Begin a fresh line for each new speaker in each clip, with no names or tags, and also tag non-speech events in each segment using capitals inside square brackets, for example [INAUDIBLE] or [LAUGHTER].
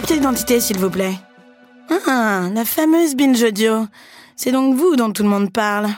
Papier d'identité, s'il vous plaît. Ah, la fameuse binge audio. C'est donc vous dont tout le monde parle.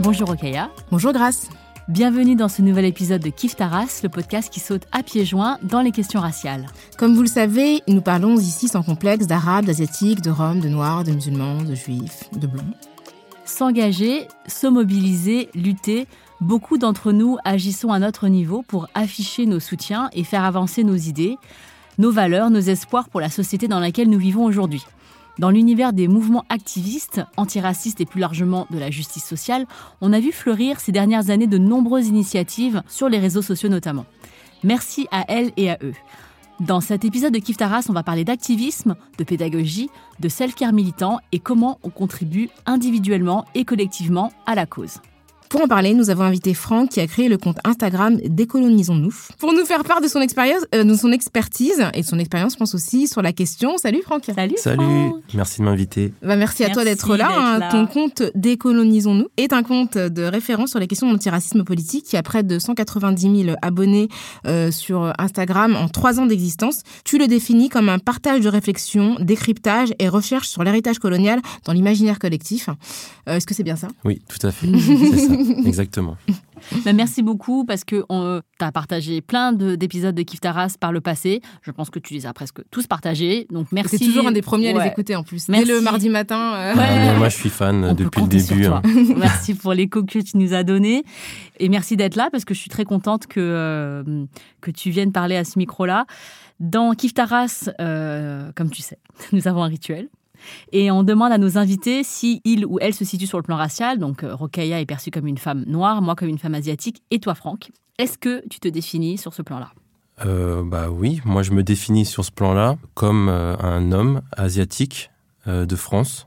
Bonjour Okaya.
Bonjour Grace.
Bienvenue dans ce nouvel épisode de Kif Taras, le podcast qui saute à pieds joints dans les questions raciales.
Comme vous le savez, nous parlons ici sans complexe d'arabes, d'asiatiques, de roms, de noirs, de musulmans, de juifs, de blancs.
S'engager, se mobiliser, lutter, beaucoup d'entre nous agissons à notre niveau pour afficher nos soutiens et faire avancer nos idées, nos valeurs, nos espoirs pour la société dans laquelle nous vivons aujourd'hui. Dans l'univers des mouvements activistes, antiracistes et plus largement de la justice sociale, on a vu fleurir ces dernières années de nombreuses initiatives sur les réseaux sociaux notamment. Merci à elles et à eux. Dans cet épisode de Kif Taras, on va parler d'activisme, de pédagogie, de self-care militant et comment on contribue individuellement et collectivement à la cause.
Pour en parler, nous avons invité Franck qui a créé le compte Instagram Décolonisons-nous pour nous faire part de son expérience, euh, de son expertise et de son expérience, je pense aussi, sur la question. Salut Franck.
Salut.
Salut,
Franck.
merci de m'inviter.
Bah, merci, à toi d'être là. hein.
là.
Ton compte Décolonisons-nous est un compte de référence sur les questions d'antiracisme politique qui a près de 190 000 abonnés euh, sur Instagram en trois ans d'existence. Tu le définis comme un partage de réflexion, décryptage et recherche sur l'héritage colonial dans l'imaginaire collectif. Euh, Est-ce que c'est bien ça?
Oui, tout à fait. [LAUGHS] Ça, [LAUGHS] exactement.
Bah, merci beaucoup parce que tu as partagé plein de- d'épisodes de Kif Taras par le passé. Je pense que tu les as presque tous partagés. Donc merci.
C'est toujours un des premiers à les écouter en plus.
Merci.
Dès le mardi matin. euh,
Ouais.
Ah, moi, je suis fan
On
depuis le début. hein. [LAUGHS]
merci pour l'écho que tu nous as donné. Et merci d'être là parce que je suis très contente que, euh, que tu viennes parler à ce micro-là. Dans Kif Taras, euh, comme tu sais, [LAUGHS] nous avons un rituel. Et on demande à nos invités si il ou elle se situe sur le plan racial. Donc, euh, Rokhaya est perçue comme une femme noire, moi comme une femme asiatique, et toi, Franck. Est-ce que tu te définis sur ce plan-là?
Euh, bah oui, moi, je me définis sur ce plan-là comme euh, un homme asiatique euh, de France.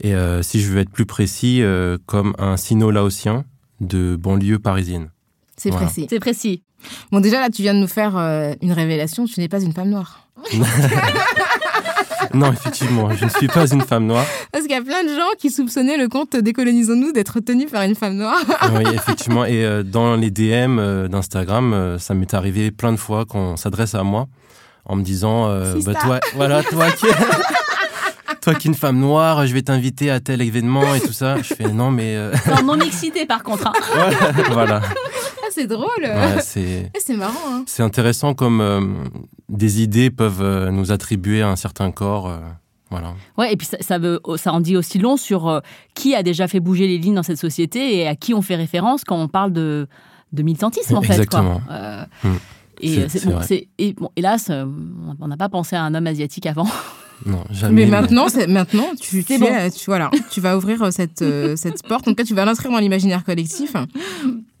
Et euh, si je veux être plus précis, euh, comme un sino-laotien de banlieue parisienne.
C'est
Voilà.
précis.
C'est précis.
Bon, déjà là, tu viens de nous faire euh, une révélation. Tu n'es pas une femme noire. [LAUGHS] [LAUGHS]
Non, effectivement, je ne suis pas une femme noire.
Parce qu'il y a plein de gens qui soupçonnaient le compte Décolonisons-nous d'être tenu par une femme noire.
Oui, effectivement. Et euh, dans les DM euh, d'Instagram, euh, ça m'est arrivé plein de fois qu'on s'adresse à moi en me disant euh, bah, toi, voilà, toi qui, [LAUGHS] toi qui es une femme noire, je vais t'inviter à tel événement et tout ça. Je fais non, mais euh,
Non, non mixité par contre. hein. [LAUGHS]
voilà.
Ah, c'est drôle.
Ouais, [LAUGHS] c'est
Eh, c'est marrant. Hein.
c'est intéressant comme euh, des idées peuvent euh, nous attribuer à un certain corps. euh, voilà.
Ouais, et puis ça, ça, veut, ça en dit aussi long sur euh, qui a déjà fait bouger les lignes dans cette société et à qui on fait référence quand on parle de, de militantisme, en fait.
Exactement.
Quoi. Euh,
Mm.
Et,
C'est-
c'est-
c'est
bon,
vrai.
c'est- et bon, hélas, euh, on n'a pas pensé à un homme asiatique avant.
Non, [LAUGHS] jamais.
Mais maintenant, c'est- maintenant tu, tu,
bon.
es- tu, voilà, tu vas ouvrir cette, euh, cette porte. En tout cas, tu vas l'inscrire dans l'imaginaire collectif. [LAUGHS]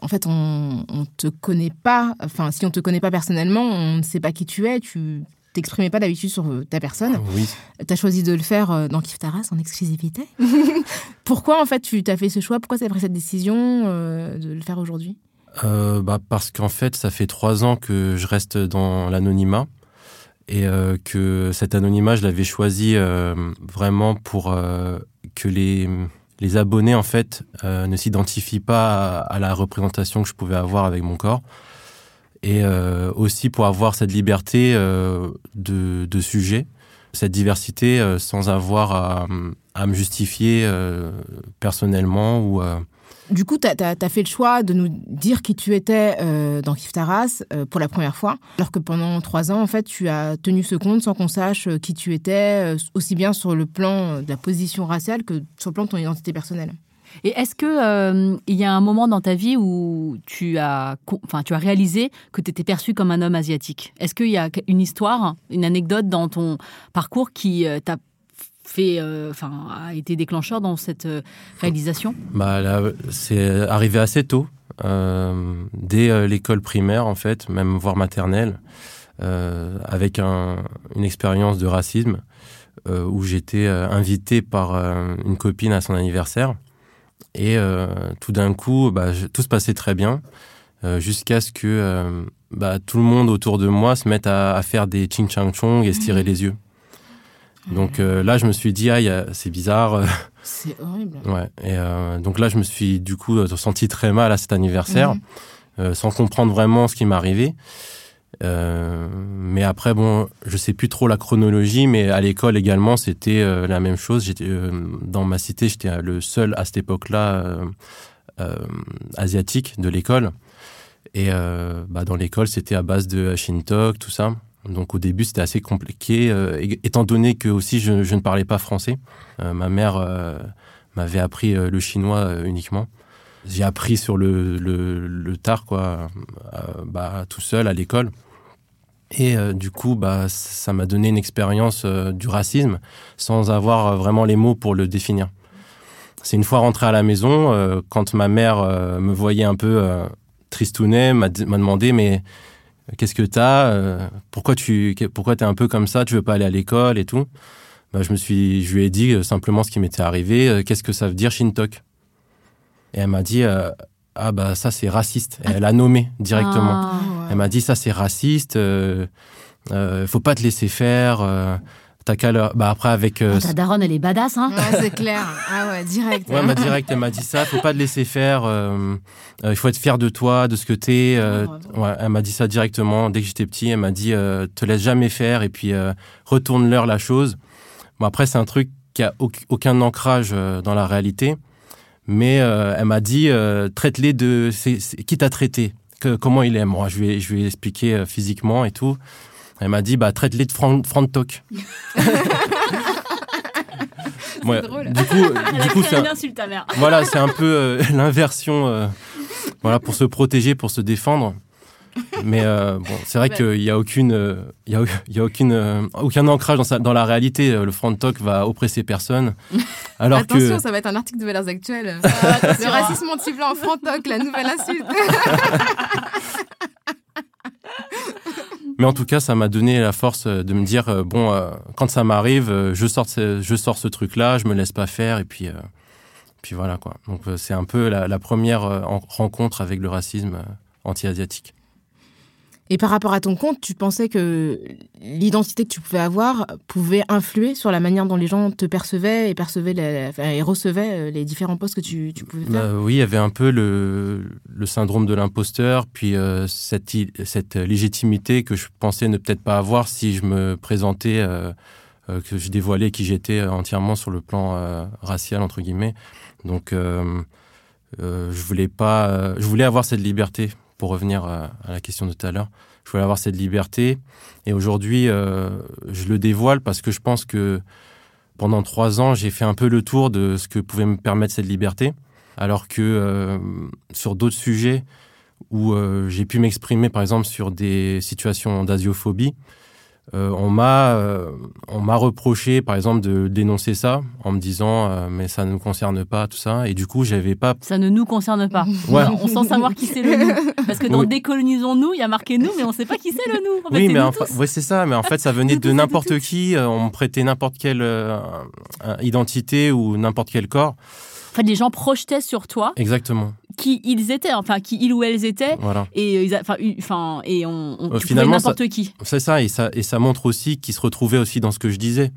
En fait, on ne te connaît pas. Enfin, si on te connaît pas personnellement, on ne sait pas qui tu es. Tu t'exprimais pas d'habitude sur euh, ta personne.
Oui.
Tu as choisi de le faire euh, dans Kif Taras en exclusivité. [LAUGHS] Pourquoi, en fait, tu t'as fait ce choix? Pourquoi tu as pris cette décision euh, de le faire aujourd'hui?
Euh, bah, parce qu'en fait, ça fait trois ans que je reste dans l'anonymat et euh, que cet anonymat, je l'avais choisi euh, vraiment pour euh, que les, les abonnés, en fait, euh, ne s'identifient pas à, la représentation que je pouvais avoir avec mon corps. Et euh, aussi pour avoir cette liberté euh, de, de sujet, cette diversité euh, sans avoir à, à me justifier euh, personnellement ou...
Du coup, tu as, fait le choix de nous dire qui tu étais euh, dans Kif Taras euh, pour la première fois, alors que pendant trois ans, en fait, tu as tenu ce compte sans qu'on sache euh, qui tu étais, aussi bien sur le plan de la position raciale que sur le plan de ton identité personnelle.
Et est-ce que euh, il y a un moment dans ta vie où tu as, enfin, tu as réalisé que tu étais perçu comme un homme asiatique? Est-ce qu'il y a une histoire, une anecdote dans ton parcours qui t'a fait, euh, enfin, a été déclencheur dans cette réalisation
Bah c'est arrivé assez tôt, dès l'école primaire en fait, même voire maternelle, avec une expérience de racisme. où j'étais invité par une copine à son anniversaire et euh, tout d'un coup, bah, tout se passait très bien, euh, jusqu'à ce que euh, bah, tout le monde autour de moi se mette à, faire des ching chang chong et se tirer mmh. les yeux. Donc là, je me suis dit, ah, c'est bizarre. [LAUGHS]
C'est horrible.
Ouais. Et donc là, je me suis du coup senti très mal à cet anniversaire, mmh. sans comprendre vraiment ce qui m'arrivait. Euh, mais après, bon, je sais plus trop la chronologie, mais à l'école également, c'était euh, la même chose. J'étais euh, dans ma cité, j'étais le seul à cette époque-là asiatique de l'école. Et bah, dans l'école, c'était à base de Shintok, tout ça. Donc au début, c'était assez compliqué, étant donné que aussi je, ne parlais pas français. ma mère m'avait appris le chinois uniquement j'ai appris sur le, le, tard, quoi, bah, tout seul à l'école. Et euh, du coup, bah, ça m'a donné une expérience euh, du racisme sans avoir euh, vraiment les mots pour le définir. C'est une fois rentré à la maison, quand ma mère me voyait un peu tristounet, m'a demandé mais qu'est-ce que t'as Pourquoi tu pourquoi es un peu comme ça Tu veux pas aller à l'école et tout? Bah, je me suis, je lui ai dit simplement ce qui m'était arrivé. Qu'est-ce que ça veut dire Shintok? Et elle m'a dit ah bah ça c'est raciste. elle a nommé directement. Ah, elle m'a dit ça c'est raciste. Euh, euh, faut pas te laisser faire. Euh, T'as qu'à Bah après avec. Euh,
ah, ta daronne elle est badass hein.
Ouais c'est clair. Ah ouais direct.
Ouais, elle direct. Elle m'a dit ça. Faut pas te laisser faire. Euh, il faut être fier de toi, de ce que t'es. ouais, elle m'a dit ça directement dès que j'étais petit. Elle m'a dit te laisse jamais faire et puis retourne-leur la chose. Bon après c'est un truc qui a aucun ancrage dans la réalité mais euh, elle m'a dit euh, traite-les de qui t'a traité que, comment il est moi je lui ai, je lui ai expliqué euh, physiquement et tout elle m'a dit bah traite-les de Fran Frantok [LAUGHS]
ouais, drôle. du coup du coup c'est un,
voilà c'est un peu [LAUGHS] l'inversion voilà pour se protéger pour se défendre mais euh, bon, c'est vrai qu'il n'y a aucune, il y a, y a aucune, euh, aucun ancrage dans, dans la réalité. Le front talk va oppresser personne. [LAUGHS]
Alors Attention, ça va être un article de Valeurs Actuelles. Ah, le racisme anti-blanc front talk, la nouvelle insulte.
Mais en tout cas, ça m'a donné la force de me dire bon, quand ça m'arrive, je sors, ce, truc-là, je me laisse pas faire, et puis, puis voilà quoi. Donc c'est un peu la première rencontre avec le racisme anti-asiatique.
Et par rapport à ton compte, tu pensais que l'identité que tu pouvais avoir pouvait influer sur la manière dont les gens te percevaient et percevaient et recevaient euh, les différents postes que tu, pouvais faire?
Bah Oui, il y avait un peu le, syndrome de l'imposteur, puis euh, cette, légitimité que je pensais ne peut-être pas avoir si je me présentais, euh, que je dévoilais qui j'étais entièrement sur le plan racial, entre guillemets. Donc, je voulais pas, je voulais avoir cette liberté pour revenir à, la question de tout à l'heure. Je voulais avoir cette liberté. Et aujourd'hui, euh, je le dévoile parce que je pense que pendant trois ans, j'ai fait un peu le tour de ce que pouvait me permettre cette liberté. Alors que euh, sur d'autres sujets où euh, j'ai pu m'exprimer, par exemple, sur des situations d'asiophobie, euh, on m'a euh, on m'a reproché par exemple de dénoncer ça en me disant euh, mais ça ne nous concerne pas tout ça. Et du coup j'avais pas
ça ne nous concerne pas. [LAUGHS] Ouais. on sent savoir qui c'est le nous. Parce que dans décolonisons-nous il y a marqué nous mais on sait pas qui c'est le nous.
Oui mais enfin, ouais, c'est ça mais en fait ça [LAUGHS] venait de n'importe qui on me prêtait n'importe quelle identité ou n'importe quel corps
fait, les gens projetaient sur toi.
Exactement.
Qui ils étaient, enfin, qui ils ou elles étaient.
Voilà.
Et, euh, enfin, et on, on finalement n'importe qui.
C'est ça et, ça, et ça montre aussi qu'ils se retrouvaient aussi dans ce que je disais.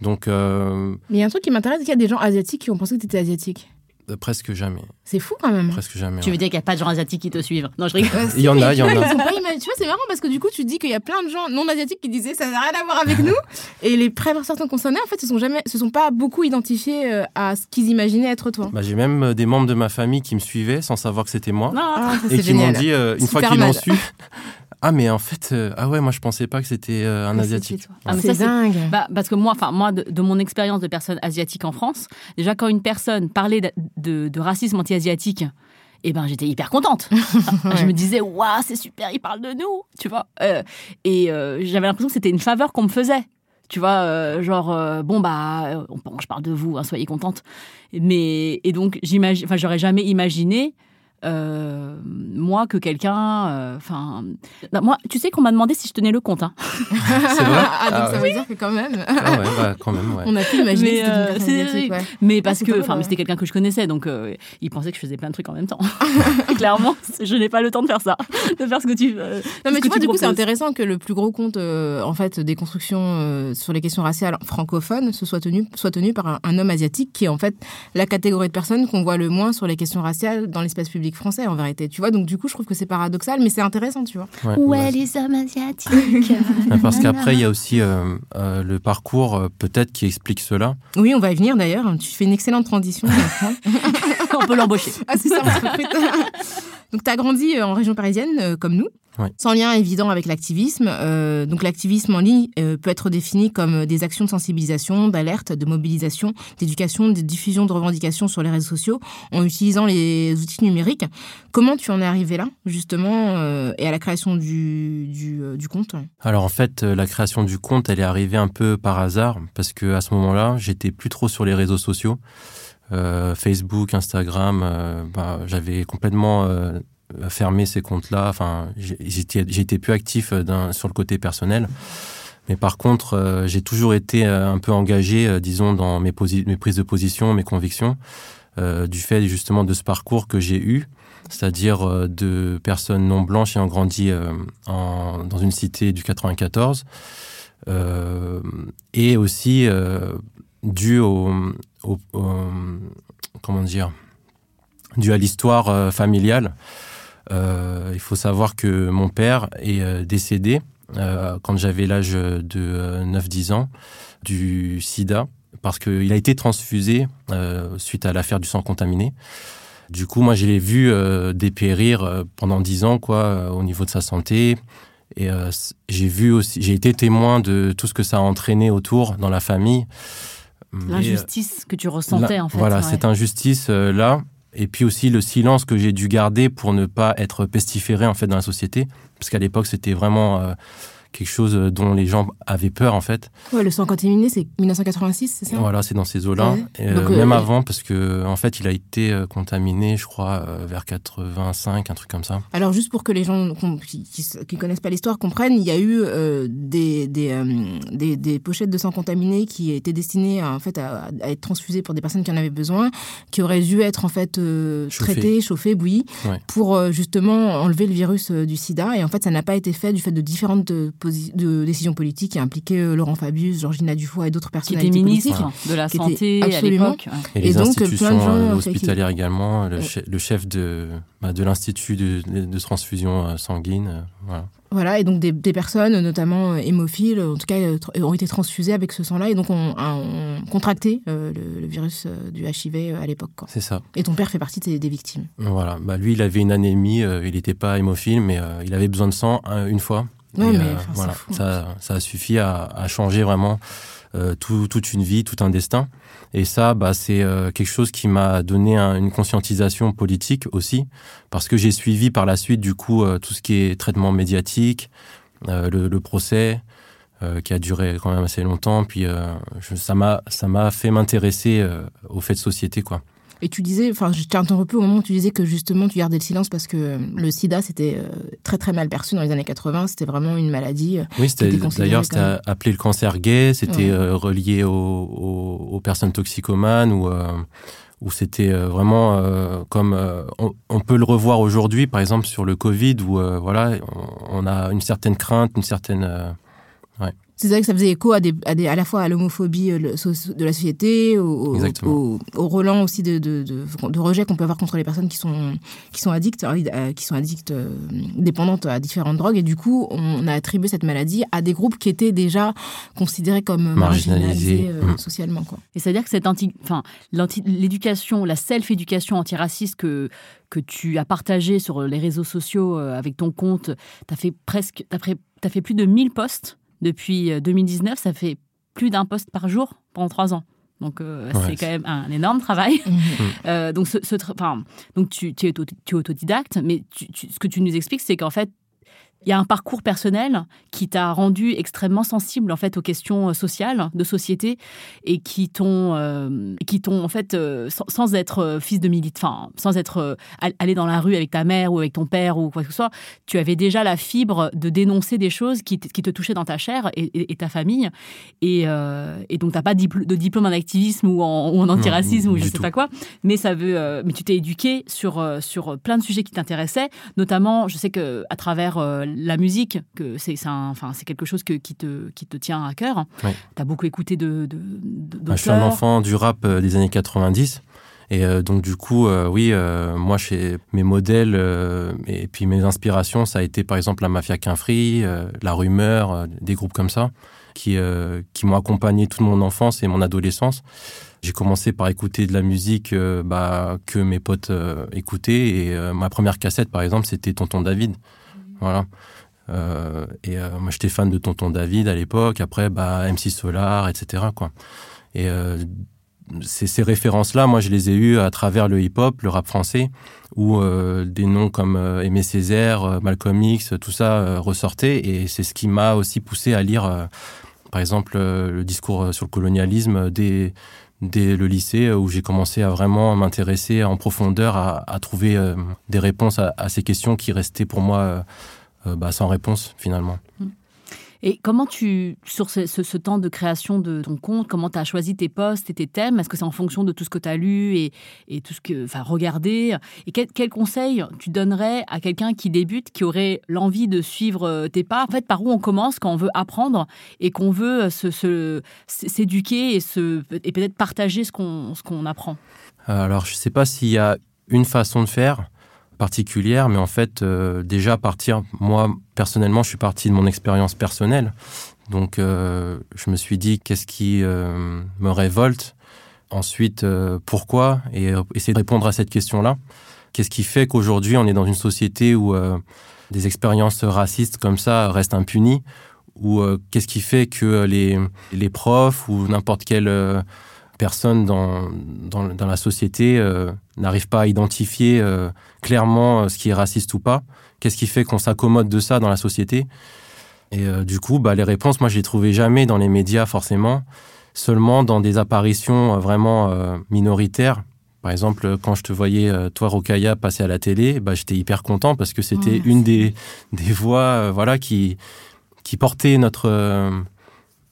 Donc.
Euh, Mais il y a un truc qui m'intéresse, c'est qu'il y a des gens asiatiques qui ont pensé que tu étais asiatique.
Euh, presque jamais.
C'est fou quand même.
Presque jamais.
Tu veux dire qu'il n'y a pas de gens asiatiques qui te suivent? Non, je rigole.
il y en a, il y en a.
tu vois, c'est marrant parce que du coup, tu dis qu'il y a plein de gens non asiatiques qui disaient ça n'a rien à voir avec nous. [LAUGHS] Et les préventions concernés, en fait, se sont jamais, se sont pas beaucoup identifiés euh, à ce qu'ils imaginaient être toi.
Bah, j'ai même euh, des membres de ma famille qui me suivaient sans savoir que c'était moi.
Non,
ah, et qui m'ont dit, une fois qu'ils l'ont su, [LAUGHS] ah mais en fait euh, ah ouais moi je pensais pas que c'était euh, un asiatique.
Ah,
c'est dingue.
Bah, parce que moi, enfin moi, de, de mon expérience de personne asiatique en France, déjà quand une personne parlait de, de- de racisme anti-asiatique, eh ben j'étais hyper contente. [LAUGHS] Je me disais waouh c'est super, il parle de nous, tu vois. Euh, et euh, j'avais l'impression que c'était une faveur qu'on me faisait. Tu vois, euh, genre euh, bon bah je parle de vous, hein, soyez contente. Mais et donc j'imagine, enfin j'aurais jamais imaginé. Euh, moi que quelqu'un euh, enfin moi tu sais qu'on m'a demandé si je tenais le compte hein.
C'est vrai [LAUGHS]
Ah, donc
Ah
ça
ouais.
veut dire que quand même,
Ah ouais bah quand même ouais.
on a pu imaginer
Mais,
que c'était une
euh, c'est-
ouais.
Mais parce
c'est
que, enfin, c'était quelqu'un que je connaissais, donc euh, il pensait que je faisais plein de trucs en même temps. [LAUGHS] Clairement, je n'ai pas le temps de faire ça, de faire ce que tu. euh,
Non, mais tu vois, du coup, c'est intéressant que le plus gros compte, euh, en fait, des constructions euh, sur les questions raciales francophones se soit tenu, soit tenu par un, un homme asiatique qui est en fait la catégorie de personnes qu'on voit le moins sur les questions raciales dans l'espace public français, en vérité. Tu vois, donc du coup, je trouve que c'est paradoxal, mais c'est intéressant, tu vois.
Ouais,
Où
ouais.
est les hommes asiatiques [LAUGHS]
Ah, Parce qu'après il y a aussi euh, euh, le parcours euh, peut-être qui explique cela.
Oui, on va y venir d'ailleurs. Tu fais une excellente transition. [LAUGHS]
On peut l'embaucher.
Ah, c'est ça, on se recrute. [LAUGHS] donc, tu as grandi euh, en région parisienne, euh, comme nous. Sans lien évident avec l'activisme. Euh, donc l'activisme en ligne euh, peut être défini comme des actions de sensibilisation, d'alerte, de mobilisation, d'éducation, de diffusion de revendications sur les réseaux sociaux en utilisant les outils numériques. Comment tu en es arrivé là, justement, euh, et à la création du, du, du compte
Alors en fait, la création du compte, elle est arrivée un peu par hasard parce que à ce moment-là, j'étais plus trop sur les réseaux sociaux, Facebook, Instagram. euh, bah, j'avais complètement euh, fermé ces comptes-là. Enfin, j'étais, plus actif euh, sur le côté personnel. Mais par contre, euh, j'ai toujours été euh, un peu engagé, euh, disons, dans mes, prises de position, mes convictions, euh, du fait justement de ce parcours que j'ai eu, c'est-à-dire euh, de personnes non blanches ayant grandi euh, en- dans une cité du 94, euh, et aussi euh, dû au, au- au- comment dire, dû à l'histoire euh, familiale. Euh, il faut savoir que mon père est euh, décédé euh, quand j'avais l'âge de euh, 9-10 ans du sida parce qu'il a été transfusé suite à l'affaire du sang contaminé. Du coup, moi, je l'ai vu dépérir pendant 10 ans quoi, au niveau de sa santé. Et euh, j'ai vu aussi, j'ai été témoin de tout ce que ça a entraîné autour dans la famille.
L'injustice que tu ressentais,
la-
en fait.
Voilà,
ouais.
cette injustice euh, là, et puis aussi le silence que j'ai dû garder pour ne pas être pestiféré en fait dans la société, parce qu'à l'époque c'était vraiment euh, quelque chose dont les gens avaient peur en fait.
Ouais, le sang contaminé, c'est 1986, c'est ça?
Voilà, c'est dans ces eaux-là.
Ouais.
Euh,
Donc, euh,
même
euh,
avant, parce que en fait, il a été contaminé, je crois, vers 85, un truc comme ça.
Alors, juste pour que les gens qui, qui, qui connaissent pas l'histoire comprennent, il y a eu euh, des, des, des, des pochettes de sang contaminé qui étaient destinées à, en fait, à, à être transfusées pour des personnes qui en avaient besoin, qui auraient dû être en fait traitées, chauffées, bouillies,
Ouais.
pour justement enlever le virus du sida. Et en fait, ça n'a pas été fait du fait de différentes de décisions politiques qui impliquaient euh, Laurent Fabius, Georgina Dufoy et d'autres
Qui
personnalités
était ministre
politiques.
de la
qui
santé à
absolument-
l'époque.
Et,
Et
les
donc, plein de
institutions
gens,
euh,
qui-
hospitalières également, le,
Ouais.
che- le chef de, bah, de l'institut de, de transfusion euh, sanguine. euh, voilà.
Voilà, et donc des, des personnes, notamment euh, hémophiles, en tout cas, euh, ont été transfusées avec ce sang-là et donc ont, ont contracté euh, le, le virus euh, du HIV euh, à l'époque.
C'est ça.
Et ton père fait partie des, des victimes.
Voilà. Bah, lui, il avait une anémie, euh, il n'était pas hémophile, mais euh, il avait besoin de sang euh, une fois.
Ouais,
Et,
mais,
euh,
enfin,
voilà,
fou,
ça, ça a suffi à, à changer vraiment euh, tout- toute une vie, tout un destin. Et ça, bah, c'est euh, quelque chose qui m'a donné un- une conscientisation politique aussi, parce que j'ai suivi par la suite du coup tout ce qui est traitement médiatique, euh, le, le procès euh, qui a duré quand même assez longtemps. Puis euh, je- ça m'a ça m'a fait m'intéresser aux faits de société quoi.
Et tu disais, enfin, je t'ai interrompu au moment où tu disais que justement tu gardais le silence parce que euh, le sida c'était euh, très très mal perçu dans les années 80, c'était vraiment une maladie. euh,
Oui, d'ailleurs c'était
comme-
appelé le cancer gay, c'était
Ouais.
euh, relié aux, aux- aux personnes toxicomanes ou euh, où c'était vraiment euh, comme on, on peut le revoir aujourd'hui, par exemple sur le Covid, où voilà, on, on a une certaine crainte, une certaine
C'est vrai que ça faisait écho à, des, à, des, à la fois à l'homophobie euh, de la société, au, au, au, relan aussi de, de, de, de rejet qu'on peut avoir contre les personnes qui sont, qui sont addictes, euh, qui sont addictes, euh, dépendantes à différentes drogues. Et du coup, on a attribué cette maladie à des groupes qui étaient déjà considérés comme marginalisés, mmh. socialement. Quoi.
Et c'est-à-dire que cette anti, enfin, l'éducation, la self-éducation antiraciste que, que tu as partagée sur les réseaux sociaux avec ton compte, tu as fait presque, tu as, as fait plus de 1000 posts depuis 2019, euh, ça fait plus d'un poste par jour pendant trois ans. Donc, euh, c'est quand même un énorme travail. [LAUGHS] Euh, donc, ce, donc tu, tu, es, autodidacte, mais ce que tu nous expliques, c'est qu'en fait, il y a un parcours personnel qui t'a rendu extrêmement sensible en fait aux questions euh, sociales de société et qui t'ont euh, qui t'ont en fait euh, sans, être fils de militant, sans être allé dans la rue avec ta mère ou avec ton père ou quoi que ce soit, tu avais déjà la fibre de dénoncer des choses qui, qui te touchaient dans ta chair et, ta famille. Et, et donc t'as pas de diplôme en activisme ou en, antiracisme ou je sais pas quoi, mais ça veut mais tu t'es éduqué sur sur plein de sujets qui t'intéressaient, notamment je sais que à travers la musique, que c'est enfin, quelque chose que, qui, te, qui te tient à cœur. Tu as beaucoup écouté de, de,
bah, Je suis un enfant du rap euh, des années 90. Et euh, donc du coup, euh, oui, moi, chez mes modèles et puis mes inspirations, ça a été par exemple la Mafia Quinfree, la Rumeur, des groupes comme ça, qui, qui m'ont accompagné toute mon enfance et mon adolescence. J'ai commencé par écouter de la musique bah, que mes potes écoutaient et ma première cassette, par exemple, c'était Tonton David. Euh, et euh, moi, j'étais fan de Tonton David à l'époque. Après, bah, MC Solar, etc. Et euh, ces, références-là, moi, je les ai eues à travers le hip-hop, le rap français, où des noms comme Aimé Césaire, Malcolm X, tout ça ressortait. Et c'est ce qui m'a aussi poussé à lire, par exemple, le discours sur le colonialisme dès, dès le lycée, où j'ai commencé à vraiment m'intéresser en profondeur, à, trouver des réponses à, à, ces questions qui restaient pour moi euh, bah, sans réponse finalement. Mm.
Et comment tu, sur ce, temps de création de ton compte, comment tu as choisi tes posts et tes thèmes? Est-ce que c'est en fonction de tout ce que tu as lu et, et, tout ce que, enfin, regardé? Et quel, quel, conseil tu donnerais à quelqu'un qui débute, qui aurait l'envie de suivre euh, tes pas? En fait, par où on commence quand on veut apprendre et qu'on veut se, s'éduquer et, se, et peut-être partager ce qu'on, ce qu'on apprend?
Alors, je ne sais pas s'il y a une façon de faire particulière, mais en fait, euh, déjà partir, moi personnellement, je suis parti de mon expérience personnelle. Donc, euh, je me suis dit, qu'est-ce qui euh, me révolte? Ensuite, pourquoi? Et essayer de répondre à cette question-là. Qu'est-ce qui fait qu'aujourd'hui, on est dans une société où des expériences racistes comme ça restent impunies? Ou qu'est-ce qui fait que les, les profs ou n'importe quelle personne dans, dans, dans la société euh, n'arrive pas à identifier euh, clairement euh, ce qui est raciste ou pas. Qu'est-ce qui fait qu'on s'accommode de ça dans la société? Et du coup, bah, les réponses, moi, je les trouvais jamais dans les médias forcément, seulement dans des apparitions vraiment minoritaires. Par exemple, quand je te voyais, toi, Rokaya, passer à la télé, bah, j'étais hyper content parce que c'était une des, des voix voilà, qui, qui portait notre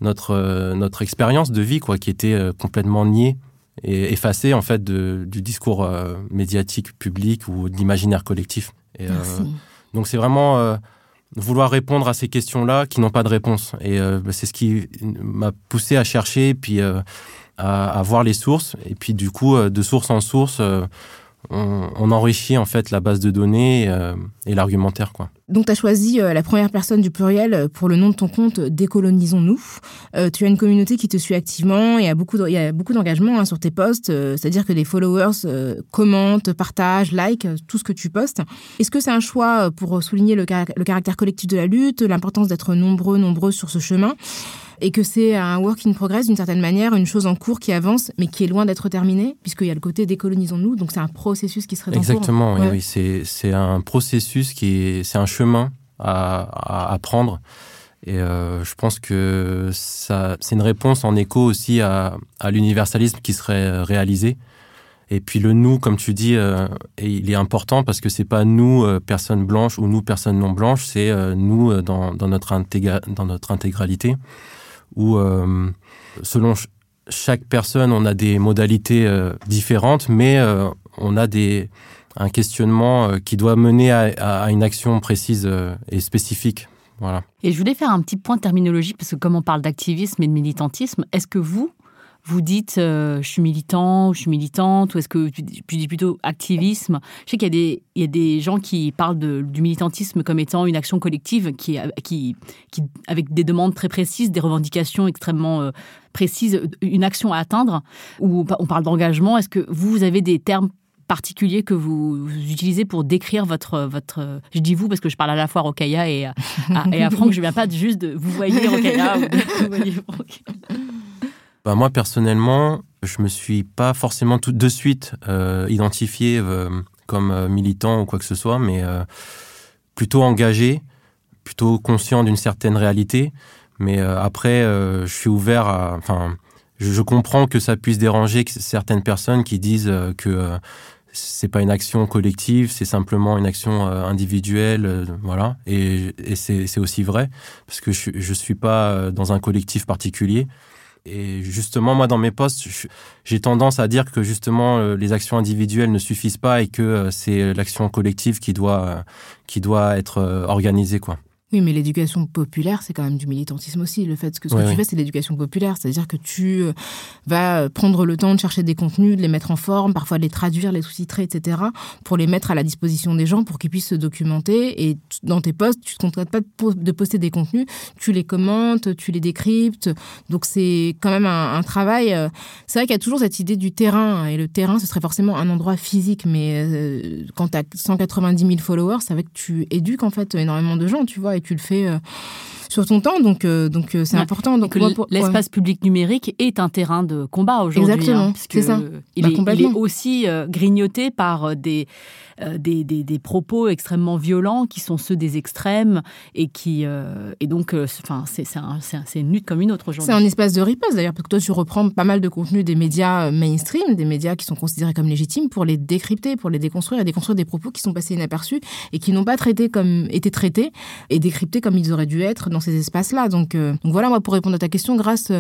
notre, euh, notre expérience de vie, quoi, qui était euh, complètement niée et effacée, en fait, de, du discours euh, médiatique public ou d'imaginaire collectif. Et, donc, c'est vraiment vouloir répondre à ces questions-là qui n'ont pas de réponse. Et bah, c'est ce qui m'a poussé à chercher, puis à, à, voir les sources. Et puis, du coup, de source en source, on, enrichit en fait la base de données euh, et l'argumentaire. quoi.
Donc, tu as choisi euh, la première personne du pluriel euh, pour le nom de ton compte Décolonisons-nous. tu as une communauté qui te suit activement et il y a beaucoup d'engagement hein, sur tes posts, c'est-à-dire que les followers commentent, partagent, like tout ce que tu postes. Est-ce que c'est un choix pour souligner le, le caractère collectif de la lutte, l'importance d'être nombreux, nombreuses sur ce chemin? Et que c'est un work in progress d'une certaine manière, une chose en cours qui avance, mais qui est loin d'être terminée, puisqu'il y a le côté décolonisons-nous, donc c'est un processus qui serait en
Exactement, oui, oui c'est un processus qui est, c'est un chemin à, à, prendre. Et euh, je pense que ça, c'est une réponse en écho aussi à, à l'universalisme qui serait réalisé. Et puis le nous, comme tu dis, euh, il est important parce que c'est pas nous, euh, personnes blanches, ou nous, personnes non blanches, c'est nous dans, dans, notre dans notre intégralité où euh, selon chaque personne, on a des modalités euh, différentes, mais euh, on a des, un questionnement qui doit mener à, une action précise et spécifique. Voilà.
Et je voulais faire un petit point terminologique, parce que comme on parle d'activisme et de militantisme, est-ce que vous, vous dites euh, je suis militant ou je suis militante ou est-ce que tu, dis plutôt activisme Je sais qu'il y, a des, il y a des gens qui parlent du militantisme comme étant une action collective qui, qui, qui, avec des demandes très précises, des revendications extrêmement euh, précises, une action à atteindre, ou on parle d'engagement. Est-ce que vous, avez des termes particuliers que vous, utilisez pour décrire votre, votre... Je dis vous parce que je parle à la fois à Rokaya et à, et à Franck. Je ne viens pas juste de vous voyez Rokaya ou vous voyez Franck.
Bah, moi, personnellement, je me suis pas forcément tout de suite euh, identifié euh, comme euh, militant ou quoi que ce soit, mais plutôt engagé, plutôt conscient d'une certaine réalité. Mais après, je suis ouvert à. Enfin, je, comprends que ça puisse déranger certaines personnes qui disent que c'est pas une action collective, c'est simplement une action individuelle, voilà. Et, et c'est aussi vrai parce que je, je suis pas dans un collectif particulier. Et justement, moi, dans mes postes, j'ai tendance à dire que justement, euh, les actions individuelles ne suffisent pas et que euh, c'est l'action collective qui doit, qui doit être euh, organisée, quoi.
Oui, mais l'éducation populaire, c'est quand même du militantisme aussi. Le fait que ce que tu fais, c'est l'éducation populaire. C'est-à-dire que tu euh, vas euh, prendre le temps de chercher des contenus, de les mettre en forme, parfois de les traduire, les sous-titrer, etc., pour les mettre à la disposition des gens pour qu'ils puissent se documenter. Et dans tes posts, tu ne te contentes pas de poster des contenus, tu les commentes, tu les décryptes. Donc c'est quand même un, travail. Euh, c'est vrai qu'il y a toujours cette idée du terrain. Et le terrain, ce serait forcément un endroit physique. Mais quand tu as 190 000 followers, c'est vrai que tu éduques en fait énormément de gens, tu vois tu le fais euh, sur ton temps, donc euh, donc euh, c'est important. Donc
l'espace public numérique est un terrain de combat aujourd'hui.
Exactement, hein, c'est ça.
Il, bah, est, il, est, aussi grignoté par des euh, des, des, propos extrêmement violents qui sont ceux des extrêmes et qui euh, et donc euh, enfin c'est c'est une lutte comme une autre aujourd'hui.
C'est un espace de riposte d'ailleurs parce que toi tu reprends pas mal de contenu des médias mainstream, des médias qui sont considérés comme légitimes pour les décrypter, pour les déconstruire et déconstruire des propos qui sont passés inaperçus et qui n'ont pas traité comme été traités et décryptés comme ils auraient dû être dans ces espaces-là. Donc, donc voilà moi pour répondre à ta question grâce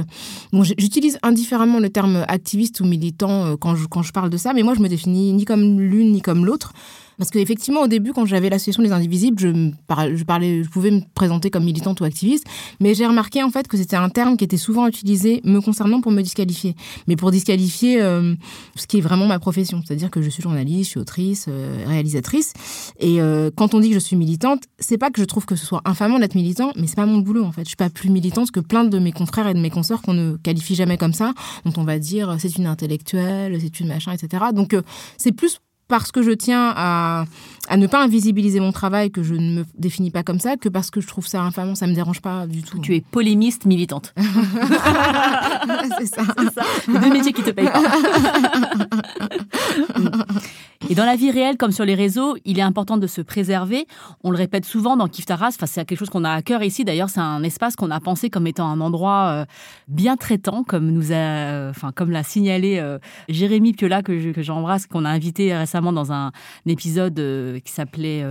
bon j'utilise indifféremment le terme activiste ou militant quand je quand je parle de ça mais moi je me définis ni comme l'une ni comme l'autre. Parce qu'effectivement, au début, quand j'avais l'association des Indivisibles, je, parlais, je pouvais me présenter comme militante ou activiste, mais j'ai remarqué en fait que c'était un terme qui était souvent utilisé me concernant pour me disqualifier, mais pour disqualifier euh, ce qui est vraiment ma profession, c'est-à-dire que je suis journaliste, je suis autrice, euh, réalisatrice, et euh, quand on dit que je suis militante, c'est pas que je trouve que ce soit infamant d'être militant, mais c'est pas mon boulot en fait. Je suis pas plus militante que plein de mes confrères et de mes consoeurs qu'on ne qualifie jamais comme ça, dont on va dire c'est une intellectuelle, c'est une machin, etc. Donc c'est plus parce que je tiens à, à, ne pas invisibiliser mon travail, que je ne me définis pas comme ça, que parce que je trouve ça infamant, ça me dérange pas du tout.
Tu es polémiste militante. [LAUGHS]
c'est ça.
ça. deux métiers qui te payent pas. [LAUGHS] Et dans la vie réelle, comme sur les réseaux, il est important de se préserver. On le répète souvent dans Kiftaras, c'est quelque chose qu'on a à cœur ici. D'ailleurs, c'est un espace qu'on a pensé comme étant un endroit euh, bien traitant, comme nous a, enfin, comme l'a signalé euh, Jérémy Piola, que, j'embrasse, qu'on a invité récemment dans un, épisode euh, qui s'appelait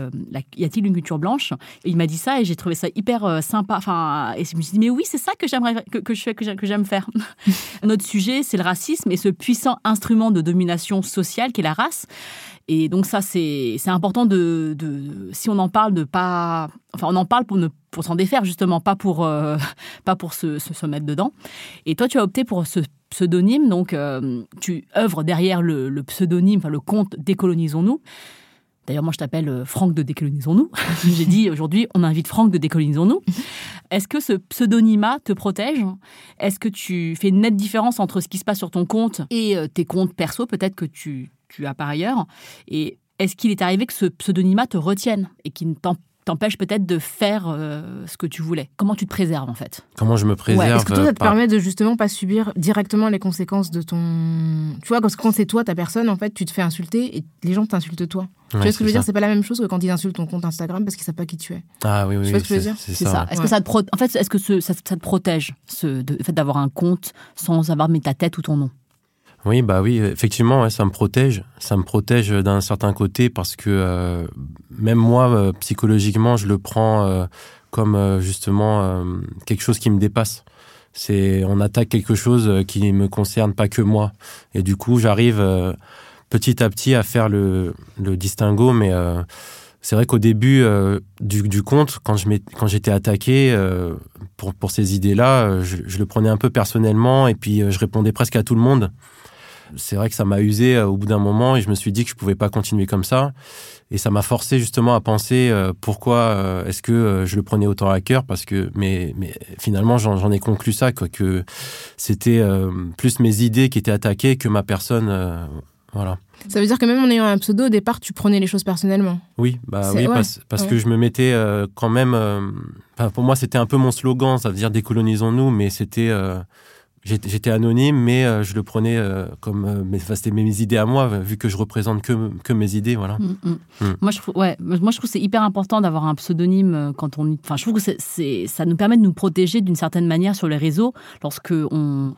Y a-t-il une culture blanche? Il m'a dit ça et j'ai trouvé ça hyper sympa. Enfin, et je me suis dit, mais oui, c'est ça que j'aimerais, que, je que j'aime faire. [LAUGHS] Notre sujet, c'est le racisme et ce puissant instrument de domination sociale qu'est la race. Et donc ça, c'est important de, si on en parle, de pas... Enfin, on en parle pour, ne, pour s'en défaire, justement, pas pour, euh, pas pour se, se, mettre dedans. Et toi, tu as opté pour ce pseudonyme, donc euh, tu œuvres derrière le, le pseudonyme, enfin le compte Décolonisons-nous. D'ailleurs, moi, je t'appelle euh, Franck de Décolonisons-nous. [LAUGHS] J'ai dit aujourd'hui, on invite Franck de Décolonisons-nous. Est-ce que ce pseudonymat te protège? Est-ce que tu fais une nette différence entre ce qui se passe sur ton compte et tes comptes perso? Peut-être que tu tu as par ailleurs. Et est-ce qu'il est arrivé que ce pseudonymat te retienne et qui ne t'empêche peut-être de faire euh, ce que tu voulais? Comment tu te préserves en fait?
Comment je me préserve
Est-ce que toi, ça te permet de justement pas subir directement les conséquences de ton. Tu vois, parce que quand c'est toi, ta personne, en fait, tu te fais insulter et les gens t'insultent toi. tu vois ce que je veux dire? C'est pas la même chose que quand ils insultent ton compte Instagram parce qu'ils savent pas qui tu es.
Ah oui, oui.
Tu vois ce que je veux dire?
C'est ça. Est-ce que ça te en fait, est-ce que ça, te protège ce, le fait d'avoir un compte sans avoir mis ta tête ou ton nom?
Oui, bah oui, effectivement, ça me protège. Ça me protège d'un certain côté parce que euh, même moi, euh, psychologiquement, je le prends euh, comme justement quelque chose qui me dépasse. C'est on attaque quelque chose qui me concerne pas que moi. Et du coup, j'arrive petit à petit à faire le, le distinguo, mais c'est vrai qu'au début du, compte, quand j'étais attaqué pour, pour, ces idées-là, je, je, le prenais un peu personnellement et puis je répondais presque à tout le monde c'est vrai que ça m'a usé euh, au bout d'un moment et je me suis dit que je pouvais pas continuer comme ça. Et ça m'a forcé justement à penser euh, pourquoi euh, est-ce que je le prenais autant à cœur parce que mais, mais finalement j'en ai conclu ça quoi, que c'était plus mes idées qui étaient attaquées que ma personne voilà.
Ça veut dire que même en ayant un pseudo au départ tu prenais les choses personnellement.
Oui bah oui parce, que je me mettais quand même pour moi c'était un peu mon slogan ça veut dire décolonisons-nous mais c'était J'étais anonyme, mais euh, je le prenais euh, comme euh, c'était mes idées à moi, vu que je représente que, que mes idées, voilà. Mm, mm.
Mm. Moi, je trouve, ouais, moi, je trouve c'est hyper important d'avoir un pseudonyme quand on, enfin, je trouve que c'est, ça nous permet de nous protéger d'une certaine manière sur les réseaux lorsque on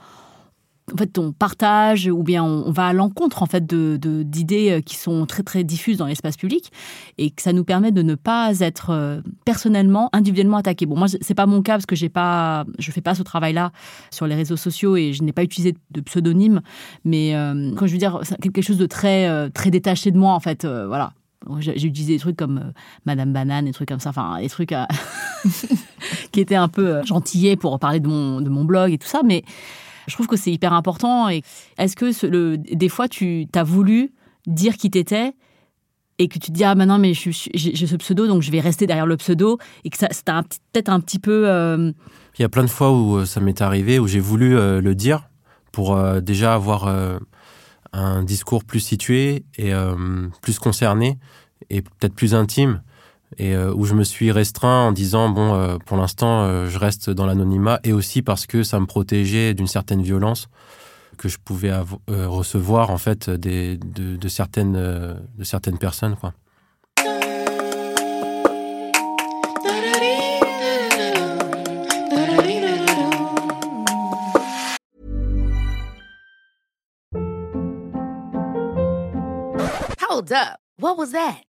en fait, on partage ou bien on, va à l'encontre en fait de, d'idées euh, qui sont très très diffuses dans l'espace public et que ça nous permet de ne pas être euh, personnellement, individuellement attaqué. Bon, moi c'est pas mon cas parce que j'ai pas, je fais pas ce travail-là sur les réseaux sociaux et je n'ai pas utilisé de pseudonyme. Mais euh, quand je veux dire quelque chose de très très détaché de moi en fait, voilà. J'ai utilisé des trucs comme Madame Banane, des trucs comme ça, enfin des trucs [LAUGHS] qui étaient un peu gentillés pour parler de mon, de mon blog et tout ça, mais je trouve que c'est hyper important. Est-ce que des fois, tu as voulu dire qui t'étais et que tu te dis ah maintenant mais j'ai ce pseudo donc je vais rester derrière le pseudo et que ça c'était peut-être un petit peu euh,
il y a plein de fois où euh, ça m'est arrivé où j'ai voulu euh, le dire pour déjà avoir un discours plus situé et plus concerné et peut-être plus intime et euh, où je me suis restreint en disant bon euh, pour l'instant euh, je reste dans l'anonymat et aussi parce que ça me protégeait d'une certaine violence que je pouvais recevoir en fait des, de, certaines de certaines personnes quoi.
Hold up. What was that?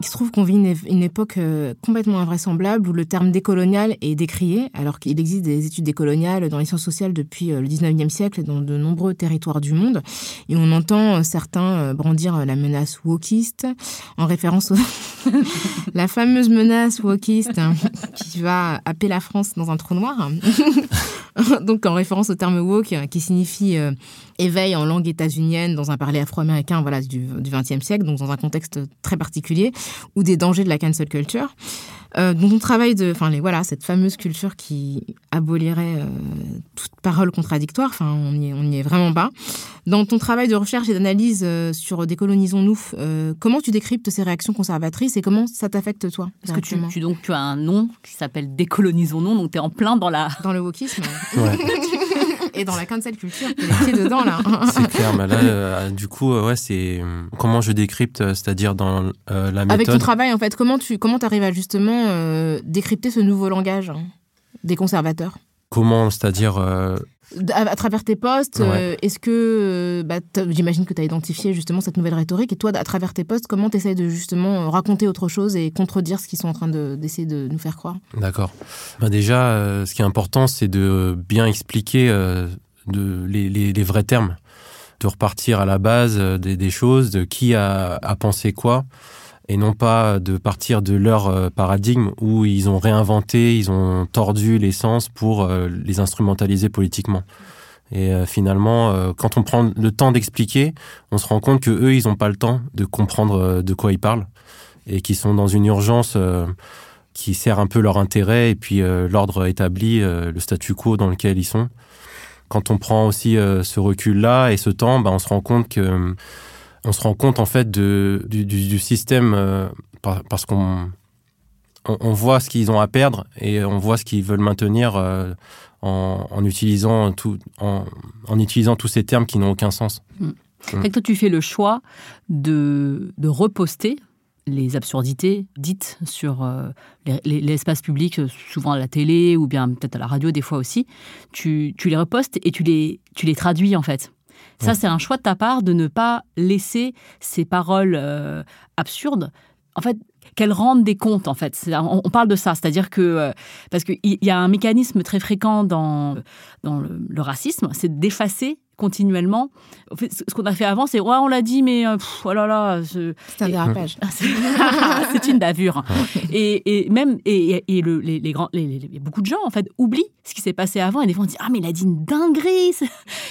Il se trouve qu'on vit une, époque euh, complètement invraisemblable où le terme décolonial est décrié, alors qu'il existe des études décoloniales dans les sciences sociales depuis euh, le 19e siècle dans de nombreux territoires du monde. Et on entend euh, certains brandir la menace wokiste, en référence à [LAUGHS] la fameuse menace wokiste hein, qui va happer la France dans un trou noir. [LAUGHS] [LAUGHS] Donc en référence au terme woke qui signifie éveil en langue états-unienne dans un parler afro-américain voilà, du XXe siècle, donc dans un contexte très particulier, ou des dangers de la cancel culture. Euh, dont on travaille de, enfin les voilà, cette fameuse culture qui abolirait euh, toute parole contradictoire. Enfin, on n'y on est vraiment pas. Dans ton travail de recherche et d'analyse euh, sur décolonisons-nous, euh, comment tu décryptes ces réactions conservatrices et comment ça t'affecte toi
Parce que tu, tu, donc tu as un nom qui s'appelle décolonisons-nous, donc tu es en plein dans la
dans le wokisme. Ouais. [LAUGHS] et dans la cancel culture, tu es dedans là. [LAUGHS]
c'est clair, mais là, euh, du coup, ouais, c'est comment je décrypte, c'est-à-dire dans la méthode.
Avec ton travail, en fait, comment tu comment arrives à justement décrypter ce nouveau langage hein, des conservateurs?
Comment, c'est-à-dire
à, travers tes posts, euh, est-ce que, euh, bah, j'imagine que tu as identifié justement cette nouvelle rhétorique, et toi, à travers tes posts, comment tu essaies de justement euh, raconter autre chose et contredire ce qu'ils sont en train d'essayer de, nous faire croire?
D'accord. Bah déjà, ce qui est important, c'est de bien expliquer de, les, les, vrais termes, de repartir à la base des, des choses, de qui a, a pensé quoi et non pas de partir de leur euh, paradigme où ils ont réinventé, ils ont tordu l'essence pour euh, les instrumentaliser politiquement. Et euh, finalement, quand on prend le temps d'expliquer, on se rend compte que eux, ils n'ont pas le temps de comprendre de quoi ils parlent et qu'ils sont dans une urgence qui sert un peu leur intérêt et puis l'ordre établi, le statu quo dans lequel ils sont. Quand on prend aussi ce recul-là et ce temps, bah, on se rend compte que on se rend compte en fait de, du, système euh, parce qu'on on, voit ce qu'ils ont à perdre et on voit ce qu'ils veulent maintenir euh, en, utilisant tout, en, utilisant tous ces termes qui n'ont aucun sens.
Mm. Mm. toi, tu fais le choix de, de reposter les absurdités dites sur euh, l'espace public, souvent à la télé ou bien peut-être à la radio des fois aussi, tu, les repostes et tu les, tu les traduis en fait. Ça, c'est un choix de ta part de ne pas laisser ces paroles euh, absurdes, en fait, qu'elles rendent des comptes, en fait. On, parle de ça, c'est-à-dire que, euh, parce qu'il y a un mécanisme très fréquent dans, dans le racisme, c'est d'effacer continuellement. ce qu'on a fait avant, c'est ouais, on l'a dit, mais euh, oh là là.
C'est un dérapage. [LAUGHS] [LAUGHS]
c'est une bavure. et, et, même et, et le, les, les, grands, les, beaucoup de gens en fait oublient ce qui s'est passé avant et des fois on dit ah mais il a dit une dinguerie.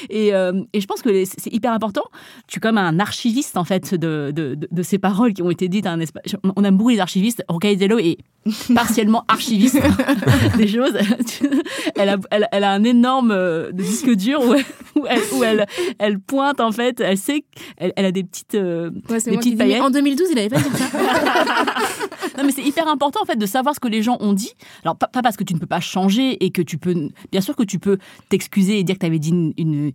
Et, euh, et je pense que c'est hyper important. Tu es comme un archiviste en fait de, de, de, ces paroles qui ont été dites à un espace. On aime beaucoup les archivistes. Rocaille Zello est partiellement archiviste [LAUGHS] des choses. elle, a, elle, elle, a un énorme euh, disque dur où, elle, où elle, elle, pointe en fait, elle sait qu'elle elle a des petites, euh, des petites paillettes.
en 2012, il avait pas dit ça. [LAUGHS]
non, mais c'est hyper important en fait de savoir ce que les gens ont dit. Alors pas, parce que tu ne peux pas changer et que tu peux, bien sûr que tu peux t'excuser et dire que tu avais dit une, une,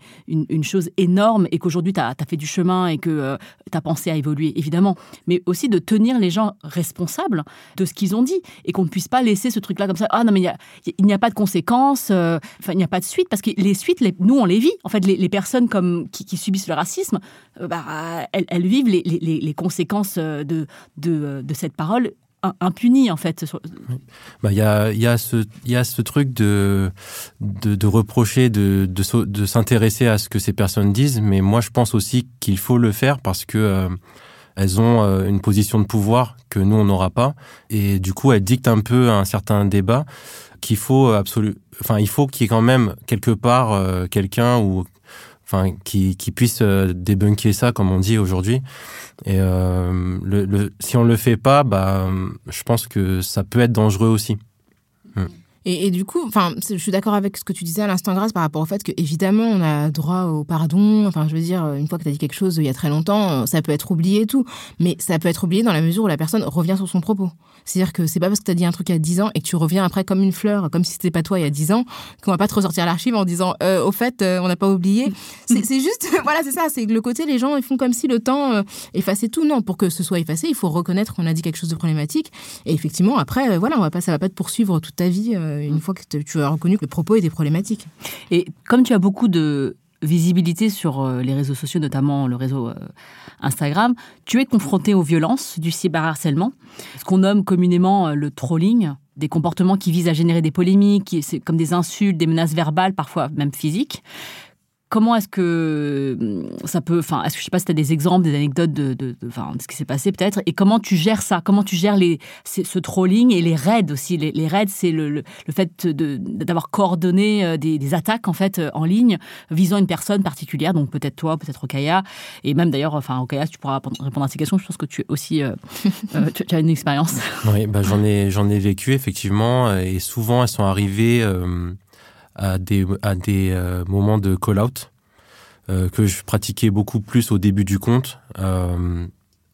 une, chose énorme et qu'aujourd'hui tu as, as, fait du chemin et que euh, ta pensée a évolué, évidemment. Mais aussi de tenir les gens responsables de ce qu'ils ont dit et qu'on ne puisse pas laisser ce truc-là comme ça. Ah non, mais il n'y a, pas de conséquences, euh, enfin, il n'y a pas de suite, parce que les suites, nous, on les vit. En fait, les, personnes comme, qui, subissent le racisme, euh, bah, elles, vivent les, conséquences euh, de, de, cette parole impunies, en fait.
Bah, il y, a, y, a ce, y a ce truc de, reprocher, de, s'intéresser à ce que ces personnes disent, mais moi je pense aussi qu'il faut le faire parce que elles ont euh, une position de pouvoir que nous, on n'aura pas. Et du coup, elles dictent un peu un certain débat qu'il faut absolument... Enfin, il faut qu'il y ait quand même quelque part euh, quelqu'un ou enfin qui, qui puisse euh, débunker ça comme on dit aujourd'hui et euh, le, le, si on le fait pas bah je pense que ça peut être dangereux aussi.
Et, et, du coup, enfin, je suis d'accord avec ce que tu disais à l'instant grâce par rapport au fait que évidemment on a droit au pardon. Enfin, je veux dire, une fois que tu as dit quelque chose il y a très longtemps, ça peut être oublié et tout, mais ça peut être oublié dans la mesure où la personne revient sur son propos. C'est-à-dire que c'est pas parce que tu as dit un truc il y a 10 ans et que tu reviens après comme une fleur, comme si c'était pas toi il y a 10 ans, qu'on va pas te ressortir l'archive en disant euh, au fait, euh, on n'a pas oublié. [LAUGHS] C'est juste, [LAUGHS] voilà, c'est ça, c'est le côté les gens ils font comme si le temps euh, effaçait tout. Non, pour que ce soit effacé, il faut reconnaître qu'on a dit quelque chose de problématique. Et effectivement, après, voilà, on va pas, ça va pas te poursuivre toute ta vie une fois que tu as reconnu que le propos était problématique.
Et comme tu as beaucoup de visibilité sur euh, les réseaux sociaux, notamment le réseau euh, Instagram, tu es confronté aux violences du cyberharcèlement, ce qu'on nomme communément euh, le trolling, des comportements qui visent à générer des polémiques, comme des insultes, des menaces verbales, parfois même physiques comment est-ce que hum, ça peut. Enfin, est-ce que je sais pas si tu as des exemples, des anecdotes de, de, ce qui s'est passé peut-être, et comment tu gères ça? Comment tu gères les, ce trolling et les raids aussi? Les, raids, c'est le, le, fait d'avoir coordonné euh, des, attaques en fait euh, en ligne visant une personne particulière, donc peut-être toi, peut-être Okaya, et même d'ailleurs, enfin, Okaya, tu pourras répondre à ces questions. Je pense que tu es aussi. Euh, [LAUGHS] tu, as une expérience.
Oui, bah, j'en ai, j'en ai vécu effectivement, et souvent elles sont arrivées à des, à des euh, moments de call-out euh, que je pratiquais beaucoup plus au début du compte. Euh,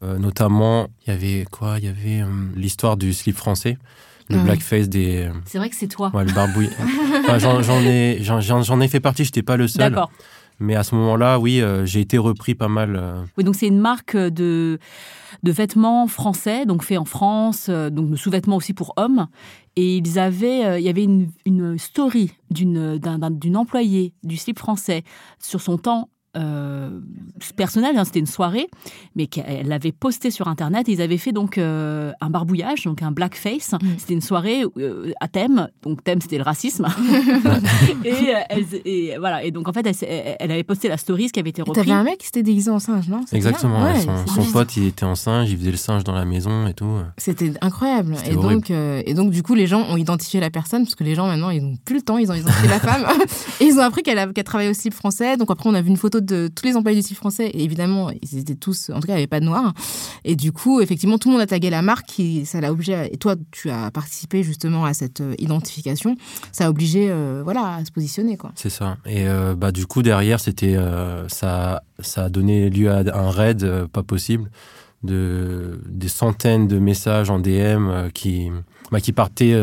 notamment, il y avait quoi? Il y avait l'histoire du slip français le ah blackface des.
C'est vrai que c'est toi.
Ouais, le barbouille. [LAUGHS] j'en ai, j'en ai fait partie. J'étais pas le seul. D'accord. Mais à ce moment-là, oui, j'ai été repris pas mal.
Oui, donc c'est une marque de de vêtements français, donc faits en France, donc de sous-vêtements aussi pour hommes. Et ils avaient, euh, il y avait une, story d'une, d'une employée du slip français sur son temps euh, personnel, hein, c'était une soirée, mais qu'elle l'avait posté sur Internet. ils avaient fait donc euh, un barbouillage, donc un blackface. Mm. C'était une soirée euh, à thème, donc thème c'était le racisme. [LAUGHS] et, voilà, et donc en fait, elle, avait posté la story, ce qui avait été repris.
T'avais un mec qui s'était déguisé en singe, non?
Exactement. son, pote, il était en singe, il faisait le singe dans la maison et tout.
C'était incroyable. Et donc, et donc, du coup, les gens ont identifié la personne, parce que les gens maintenant, ils n'ont plus le temps, ils ont identifié la [LAUGHS] femme. et ils ont appris qu'elle qu travaillait au slip français. Donc après, on a vu une photo de tous les employés du site français. Et évidemment, ils étaient tous, en tout cas, il n'y avait pas de noirs. Et du coup, effectivement, tout le monde a tagué la marque. Qui, ça l'a obligé. et toi, tu as participé justement à cette euh, identification. Ça a obligé, euh, voilà, à se positionner, quoi.
C'est ça. Et euh, bah, du coup, derrière, c'était, ça, ça a donné lieu à un raid pas possible de des centaines de messages en DM qui bah, qui partaient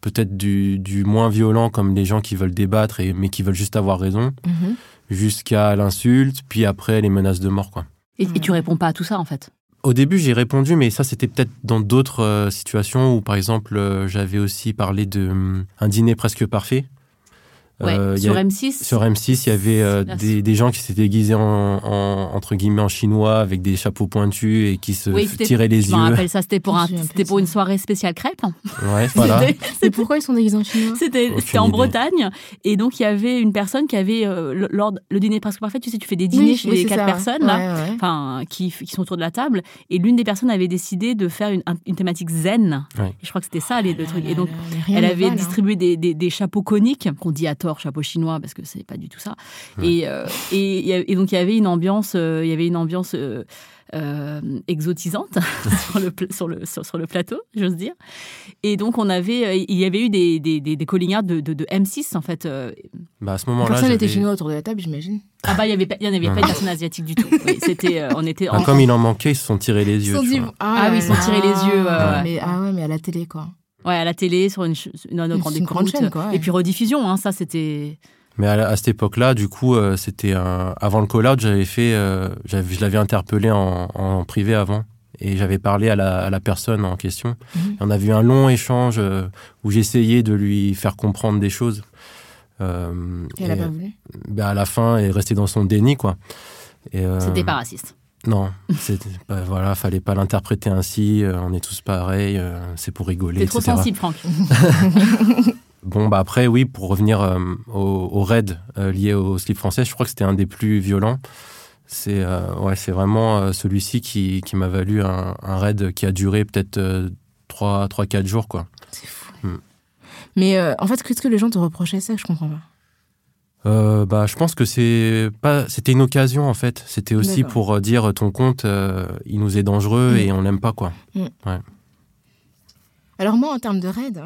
peut-être du, du, moins violent comme les gens qui veulent débattre et mais qui veulent juste avoir raison mm-hmm jusqu'à l'insulte, puis après les menaces de mort. Quoi.
Et, tu réponds pas à tout ça en fait?
Au début, j'ai répondu, mais ça, c'était peut-être dans d'autres euh, situations où, par exemple, euh, j'avais aussi parlé de hum, un dîner presque parfait.
Ouais,
Euh,
sur
a-
M6.
Sur M6, il y avait euh, des, des gens qui s'étaient déguisés en, en- entre guillemets en chinois avec des chapeaux pointus et qui se
Oui,
tiraient les
Je
yeux.
me rappelle ça, c'était pour, un, c'était une soirée spéciale crêpe.
Ouais, voilà.
C'était- [LAUGHS]
Mais pourquoi ils sont déguisés en chinois?
C'était en
idée.
Bretagne et donc il y avait une personne qui avait euh, le- lors le dîner presque parfait. Tu sais, tu fais des dîners
Oui,
chez
oui,
les
c'est
quatre
ça.
personnes là,
Ouais, ouais.
enfin qui, qui sont autour de la table. Et l'une des personnes avait décidé de faire une, un- une thématique zen. Je crois que c'était ça les, le truc.
Ah
Et donc elle avait distribué des, des- des chapeaux coniques qu'on dit à tort chapeau chinois parce que c'est pas du tout ça. Et, euh, et, donc il y avait une ambiance, euh, il y avait une ambiance. euh, euh, exotisante [LAUGHS] sur, le, sur, le, sur, sur le plateau, j'ose dire. Et donc, on avait, euh, il y avait eu des, des, des, des de, de, de M6, en fait. euh,
Bah, à ce moment-là,
Personne n'était chinois autour de la table, j'imagine.
Ah bah, il y avait pas- il y en avait
Non.
pas de personnes asiatiques du tout. [LAUGHS] Oui, c'était, euh, on était
Bah,
en...
comme il en manquait, ils se sont tirés les yeux.
sont dit,
vois.
Ah oui, ils se sont tirés les yeux.
Mais, ah ouais, mais à la télé, quoi.
Ouais, à la télé, sur une, une, une grande
une grande
écoute.
chaîne, quoi, ouais.
Et puis rediffusion, hein, ça c'était...
Mais à, la- à cette époque-là, du coup, euh, c'était un... avant le call-out, j'avais fait, euh, j'avais- je l'avais interpellé en, en privé avant. Et j'avais parlé à la, à la personne en question.
Mhm.
Et on avait eu un long échange euh, où j'essayais de lui faire comprendre des choses. Euh,
Et elle a
et,
pas voulu.
bah, à la fin, elle est restée dans son déni, quoi. Et, euh,
C'était pas raciste.
Non, bah, voilà, fallait pas l'interpréter ainsi. euh, on est tous pareils, euh, c'est pour rigoler,
T'es trop
etc.
sensible, Franck. [LAUGHS]
Bon, bah après, oui, pour revenir euh, au, au raid lié au slip français, je crois que c'était un des plus violents. C'est ouais, c'est vraiment celui-ci qui, qui m'a valu un, un raid qui a duré peut-être 3-4 jours. Quoi.
C'est fou. Mais euh, en fait, qu'est-ce que les gens te reprochaient ça Je comprends pas.
Euh, bah, je pense que c'est pas, c'était une occasion en fait. C'était aussi pour euh, dire ton compte, euh, il nous est dangereux
Mm.
et on n'aime pas quoi.
Alors moi, en termes de raid, [LAUGHS]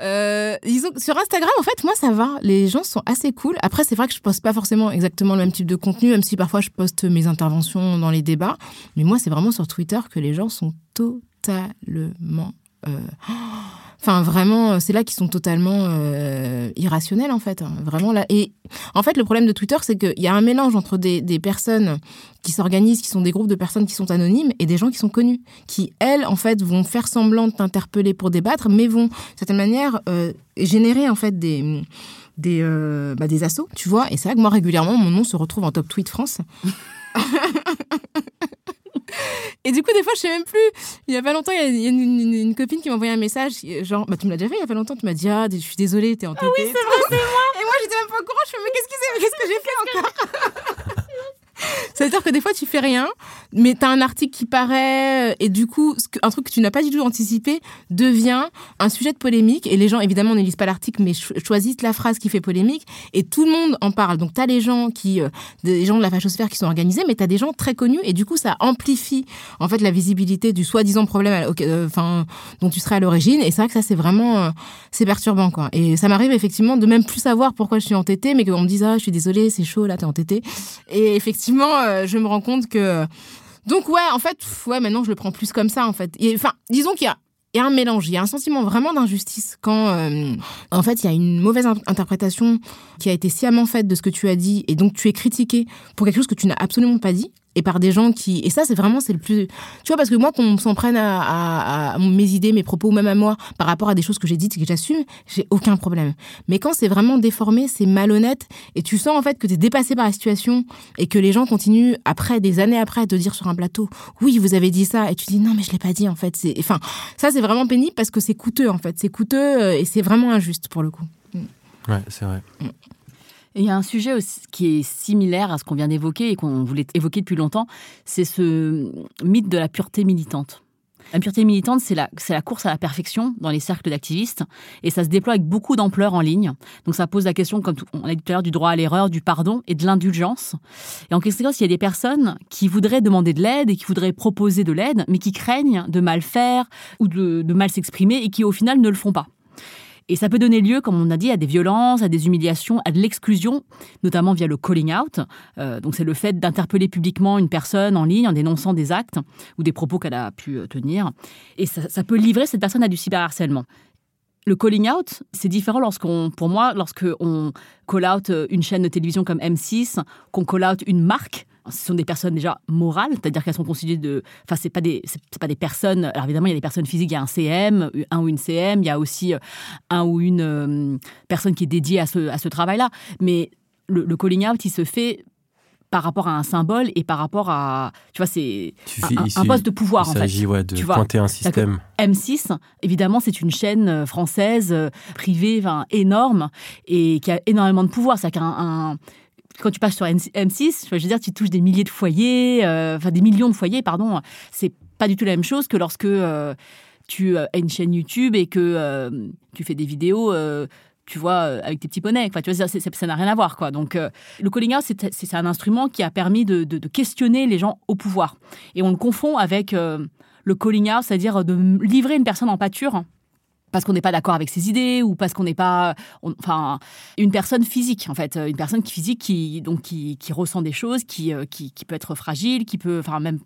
euh, que sur Instagram, en fait, moi, ça va. Les gens sont assez cool. Après, c'est vrai que je poste pas forcément exactement le même type de contenu, même si parfois je poste mes interventions dans les débats. Mais moi, c'est vraiment sur Twitter que les gens sont totalement... euh, Enfin, vraiment, c'est là qu'ils sont totalement euh, irrationnels, en fait. hein. Vraiment là. Et en fait, le problème de Twitter, c'est qu'il y a un mélange entre des, personnes qui s'organisent, qui sont des groupes de personnes qui sont anonymes, et des gens qui sont connus, qui, elles, en fait, vont faire semblant de t'interpeller pour débattre, mais vont, d'une certaine manière, euh, générer, en fait, des des, euh, bah, tu vois. Et c'est vrai que moi, régulièrement, mon nom se retrouve en top tweet France. [LAUGHS] Et du coup, des fois, je sais même plus. Il y a pas longtemps, il y a, une, une- une copine qui m'a envoyé un message, genre, bah, tu me l'as déjà fait il y a pas longtemps, tu m'as dit, ah, je suis désolée, t'es entêtée. oui, c'est vrai, c'est moi. Et moi, j'étais même pas au courant, je fais, mais qu'est-ce que j'ai fait encore? C'est-à-dire que des fois, tu fais rien, mais tu as un article qui paraît, et du coup, un truc que tu n'as pas du tout anticipé devient un sujet de polémique. Et les gens, évidemment, ne lisent pas l'article, mais cho- choisissent la phrase qui fait polémique, et tout le monde en parle. Donc, tu as les gens qui, euh, des gens de la fachosphère qui sont organisés, mais tu as des gens très connus, et du coup, ça amplifie, en fait, la visibilité du soi-disant problème euh, dont tu serais à l'origine. Et c'est vrai que ça, c'est vraiment, euh, perturbant, quoi. Et ça m'arrive, effectivement, de même plus savoir pourquoi je suis entêtée, mais qu'on me dise, ah, je suis désolée, c'est chaud, là, t'es entêtée. Et effectivement, euh, je me rends compte que. Donc, ouais, en fait, ouais, maintenant, je le prends plus comme ça, en fait. Enfin, disons qu'il y a. Il y a un mélange, il y a un sentiment vraiment d'injustice quand, euh, en fait, il y a une mauvaise in- interprétation qui a été sciemment faite de ce que tu as dit, et donc tu es critiqué pour quelque chose que tu n'as absolument pas dit, et par des gens qui... Et ça, c'est vraiment, c'est le plus... Tu vois, parce que moi, qu'on s'en prenne à, à- à mes idées, mes propos, ou même à moi, par rapport à des choses que j'ai dites et que j'assume, j'ai aucun problème. Mais quand c'est vraiment déformé, c'est malhonnête, et tu sens en fait que tu es dépassé par la situation, et que les gens continuent, après, des années après, à te dire sur un plateau, oui, vous avez dit ça, et tu dis, non, mais je l'ai pas dit, en fait. C'est... Enfin, ça, c'est vraiment pénible parce que c'est coûteux, en fait. C'est coûteux, euh, et c'est vraiment injuste, pour le coup.
Ouais, c'est vrai.
Il y a un sujet qui est similaire à ce qu'on vient d'évoquer et qu'on voulait évoquer depuis longtemps, c'est ce mythe de la pureté militante. La pureté militante, c'est la, course à la perfection dans les cercles d'activistes et ça se déploie avec beaucoup d'ampleur en ligne. Donc ça pose la question, comme on a dit tout à l'heure, du droit à l'erreur, du pardon et de l'indulgence. Et en conséquence, il y a des personnes qui voudraient demander de l'aide et qui voudraient proposer de l'aide, mais qui craignent de mal faire ou de mal s'exprimer et qui au final ne le font pas. Et ça peut donner lieu, comme on a dit, à des violences, à des humiliations, à de l'exclusion, notamment via le calling out. Euh, donc c'est le fait d'interpeller publiquement une personne en ligne en dénonçant des actes ou des propos qu'elle a pu euh, tenir. Et ça, ça peut livrer cette personne à du cyberharcèlement. Le calling out, c'est différent lorsqu'on, pour moi, lorsque on call out une chaîne de télévision comme M6, qu'on call out une marque ce sont des personnes déjà morales, c'est-à-dire qu'elles sont considérées de. Enfin, c'est pas des, c'est pas des personnes. Alors évidemment, il y a des personnes physiques, il y a un CM, un ou une CM, il y a aussi euh, un ou une euh, personne qui est dédiée à ce, à ce travail-là. Mais le, le calling out, il se fait par rapport à un symbole et par rapport à, tu vois, c'est un, un, poste de pouvoir
il
en fait.
s'agit ouais, de pointer un système.
M6, évidemment, c'est une chaîne euh, française privée, énorme et qui a énormément de pouvoir. C'est qu'un un, quand tu passes sur M6, je veux dire, tu touches des milliers de foyers, euh, enfin des millions de foyers, pardon. C'est pas du tout la même chose que lorsque euh, tu as une chaîne YouTube et que euh, tu fais des vidéos. tu vois, avec tes petits poneys. Enfin, tu vois, ça, n'a rien à voir, quoi. Donc, le calling out, c'est un instrument qui a permis de, questionner les gens au pouvoir. Et on le confond avec le calling out, c'est-à-dire de livrer une personne en pâture parce qu'on n'est pas d'accord avec ses idées ou parce qu'on n'est pas, enfin, une personne physique en fait, une personne physique qui donc qui, qui ressent des choses, qui, qui, qui peut être fragile, qui peut, enfin même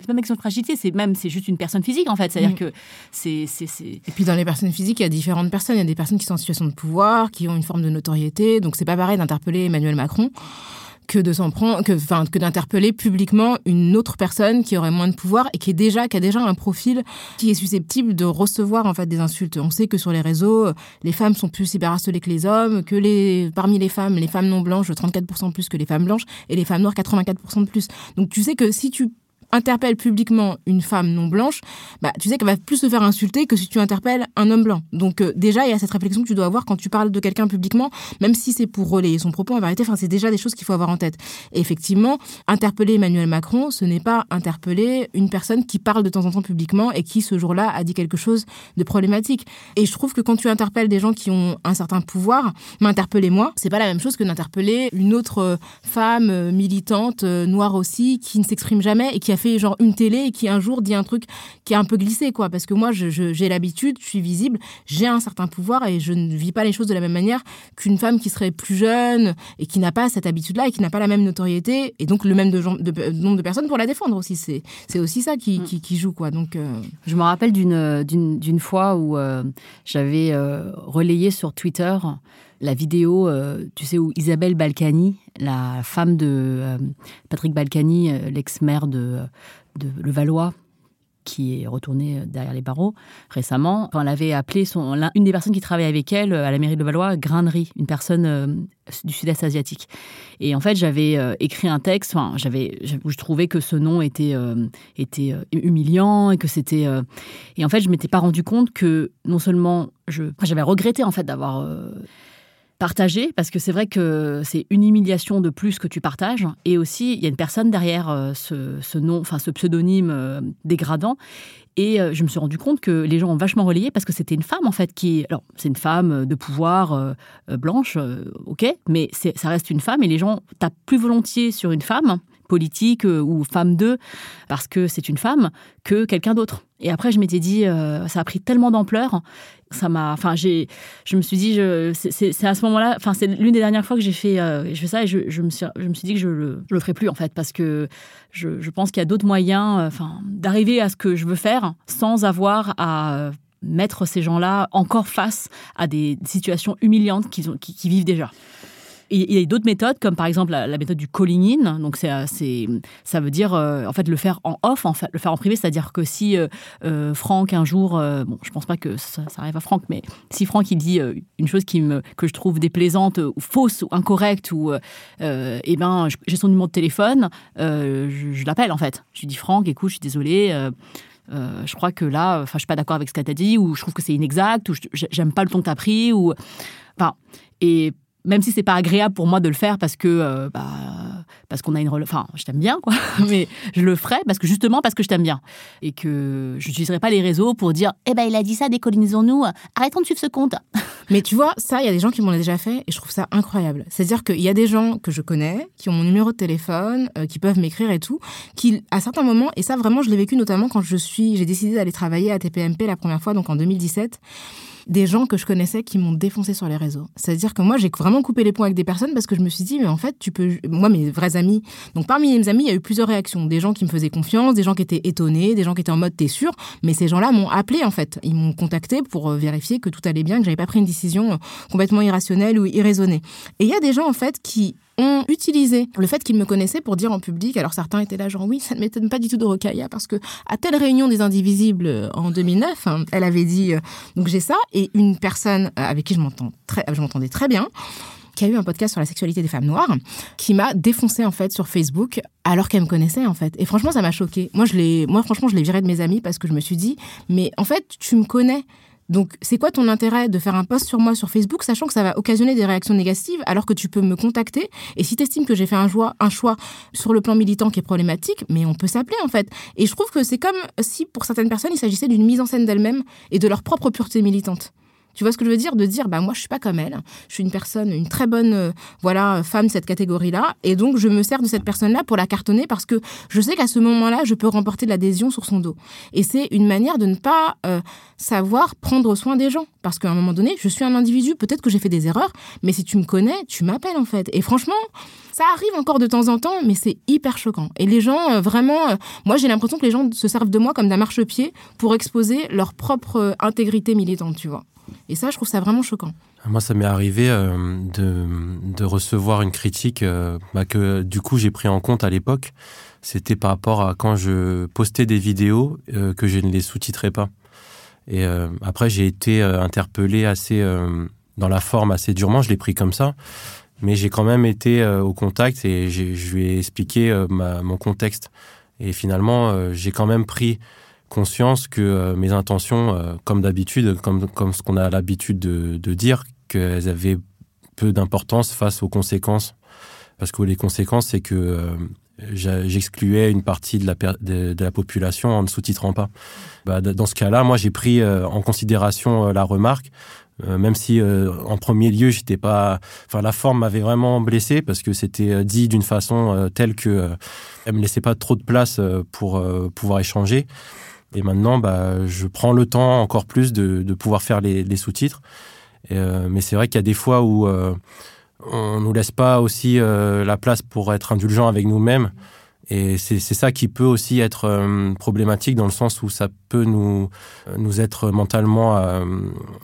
c'est même avec son fragilité, c'est même c'est juste une personne physique en fait, c'est-à-dire mmh. que c'est c'est
et puis dans les personnes physiques, il y a différentes personnes, il y a des personnes qui sont en situation de pouvoir, qui ont une forme de notoriété, donc c'est pas pareil d'interpeller Emmanuel Macron que de s'en prendre, que, enfin, que d'interpeller publiquement une autre personne qui aurait moins de pouvoir et qui est déjà, qui a déjà un profil qui est susceptible de recevoir en fait des insultes. On sait que sur les réseaux, les femmes sont plus cyberharcelées que les hommes, que les, parmi les femmes, les femmes non blanches 34% plus que les femmes blanches et les femmes noires 84% de plus. Donc tu sais que si tu interpelle publiquement une femme non blanche, bah, tu sais qu'elle va plus se faire insulter que si tu interpelles un homme blanc. Donc euh, déjà, il y a cette réflexion que tu dois avoir quand tu parles de quelqu'un publiquement, même si c'est pour relayer son propos, en vérité, enfin, c'est déjà des choses qu'il faut avoir en tête. Et effectivement, interpeller Emmanuel Macron, ce n'est pas interpeller une personne qui parle de temps en temps publiquement et qui, ce jour-là, a dit quelque chose de problématique. Et je trouve que quand tu interpelles des gens qui ont un certain pouvoir, m'interpeller moi, c'est pas la même chose que d'interpeller une autre euh, femme euh, militante, noire aussi, qui ne s'exprime jamais et qui a fait genre une télé et qui un jour dit un truc qui est un peu glissé, quoi. Parce que moi, j'ai je, l'habitude, je suis visible, j'ai un certain pouvoir et je ne vis pas les choses de la même manière qu'une femme qui serait plus jeune et qui n'a pas cette habitude-là et qui n'a pas la même notoriété et donc le même de, de, nombre de personnes pour la défendre aussi. C'est aussi ça qui, mm. qui, qui, joue, quoi. Donc, euh,
Je me rappelle d'une fois où euh, j'avais euh, relayé sur Twitter la vidéo, euh, tu sais, où Isabelle Balkany, la femme de euh, Patrick Balkany, euh, l'ex-maire de, de Levallois, qui est retournée derrière les barreaux récemment. elle avait appelé une des personnes qui travaillait avec elle à la mairie de Levallois, Grainerie, une personne du sud-est asiatique. Et en fait, j'avais écrit un texte enfin, j'avais, où je trouvais que ce nom était, était humiliant et que c'était. et en fait, je m'étais pas rendu compte que non seulement je, j'avais regretté en fait d'avoir partager, parce que c'est vrai que c'est une humiliation de plus que tu partages, et aussi il y a une personne derrière euh, ce, nom, enfin ce pseudonyme euh, dégradant, et euh, je me suis rendu compte que les gens ont vachement relayé parce que c'était une femme en fait qui, alors c'est une femme de pouvoir blanche, ok, mais ça reste une femme et les gens tapent plus volontiers sur une femme politique ou femme d'eux parce que c'est une femme que quelqu'un d'autre. Et après, je m'étais dit, ça a pris tellement d'ampleur ça m'a enfin j'ai je me suis dit c'est à ce moment-là enfin c'est l'une des dernières fois que j'ai fait euh, je ça et je, je, me suis je me suis dit que je le je le ferai plus en fait parce que je, je pense qu'il y a d'autres moyens euh, d'arriver à ce que je veux faire sans avoir à mettre ces gens-là encore face à des situations humiliantes qu'ils qui vivent déjà il y a d'autres méthodes, comme par exemple la, méthode du calling in. Donc, c'est, ça veut dire, euh, en fait, le faire en off, en le faire en privé. C'est-à-dire que si euh, euh, Franck, un jour, bon, je pense pas que ça, arrive à Franck, mais si Franck, il dit une chose qui me, que je trouve déplaisante, ou fausse, ou incorrecte, ou, eh ben, j'ai son numéro de téléphone, je, l'appelle, en fait. Je lui dis, Franck, écoute, je suis désolée. je crois que là, enfin, je suis pas d'accord avec ce que tu as dit, ou je trouve que c'est inexact, ou j'aime pas le ton que tu as pris, ou. Enfin, et même si c'est pas agréable pour moi de le faire parce que euh, bah, parce qu'on a une enfin je t'aime bien quoi [LAUGHS] mais je le ferai parce que justement parce que je t'aime bien. Et que je n'utiliserai pas les réseaux pour dire eh ben il a dit ça décolonisons-nous arrêtons de suivre ce compte. [LAUGHS]
Mais tu vois ça il y a des gens qui m'ont déjà fait et je trouve ça incroyable. C'est-à-dire qu'il y a des gens que je connais qui ont mon numéro de téléphone euh, qui peuvent m'écrire et tout qui à certains moments et ça vraiment je l'ai vécu notamment quand je suis j'ai décidé d'aller travailler à TPMP la première fois donc en 2017 des gens que je connaissais qui m'ont défoncé sur les réseaux. C'est-à-dire que moi, j'ai vraiment coupé les ponts avec des personnes parce que je me suis dit, mais en fait, tu peux. Moi, mes vrais amis. Donc, parmi mes amis, il y a eu plusieurs réactions. Des gens qui me faisaient confiance, des gens qui étaient étonnés, des gens qui étaient en mode, t'es sûr? Mais ces gens-là m'ont appelé, en fait. Ils m'ont contacté pour euh, vérifier que tout allait bien, que j'avais pas pris une décision euh, complètement irrationnelle ou irraisonnée. Et il y a des gens, en fait, qui ont utilisé le fait qu'ils me connaissaient pour dire en public, alors certains étaient là genre oui, ça ne m'étonne pas du tout de Rokhaya parce que à telle réunion des Indivisibles euh, en 2009, hein, elle avait dit euh, donc j'ai ça et une personne euh, avec qui je m'entends très, m'entendais très bien qui a eu un podcast sur la sexualité des femmes noires, qui m'a défoncé en fait sur Facebook alors qu'elle me connaissait en fait. Et franchement, ça m'a choqué. Moi, je l'ai, moi franchement, je l'ai viré de mes amis parce que je me suis dit, mais en fait, tu me connais. Donc, c'est quoi ton intérêt de faire un post sur moi sur Facebook, sachant que ça va occasionner des réactions négatives, alors que tu peux me contacter? Et si tu estimes que j'ai fait un choix, un choix sur le plan militant qui est problématique, mais on peut s'appeler en fait. Et je trouve que c'est comme si pour certaines personnes, il s'agissait d'une mise en scène d'elles-mêmes et de leur propre pureté militante. Tu vois ce que je veux dire? De dire, bah moi je suis pas comme elle, je suis une personne, une très bonne, euh, voilà, femme de cette catégorie-là, et donc je me sers de cette personne-là pour la cartonner parce que je sais qu'à ce moment-là, je peux remporter de l'adhésion sur son dos. Et c'est une manière de ne pas euh, savoir prendre soin des gens, parce qu'à un moment donné, je suis un individu, peut-être que j'ai fait des erreurs, mais si tu me connais, tu m'appelles en fait. Et franchement, ça arrive encore de temps en temps, mais c'est hyper choquant. Et les gens, euh, vraiment, moi j'ai l'impression que les gens se servent de moi comme d'un marchepied pour exposer leur propre intégrité militante, tu vois. Et ça, je trouve ça vraiment choquant.
Moi, ça m'est arrivé euh, de, recevoir une critique euh, bah, que du coup j'ai pris en compte à l'époque. C'était par rapport à quand je postais des vidéos euh, que je ne les sous-titrais pas. Et après, j'ai été interpellé assez dans la forme assez durement. Je l'ai pris comme ça, mais j'ai quand même été au contact et je lui ai expliqué mon contexte. Et finalement, j'ai quand même pris conscience que euh, mes intentions, euh, comme d'habitude, comme, comme ce qu'on a l'habitude de, dire, qu'elles avaient peu d'importance face aux conséquences. Parce que les conséquences, c'est que euh, j'excluais une partie de la, de, de, la population en ne sous-titrant pas. Bah, dans ce cas-là, moi, j'ai pris en considération la remarque, même si en premier lieu, j'étais pas. Enfin, la forme m'avait vraiment blessé parce que c'était dit d'une façon telle que elle me laissait pas trop de place pour pouvoir échanger. Et maintenant, bah, je prends le temps encore plus de, pouvoir faire les, sous-titres. Euh, mais c'est vrai qu'il y a des fois où euh, on nous laisse pas aussi euh, la place pour être indulgent avec nous-mêmes. Et c'est ça qui peut aussi être euh, problématique dans le sens où ça peut nous, nous être mentalement euh,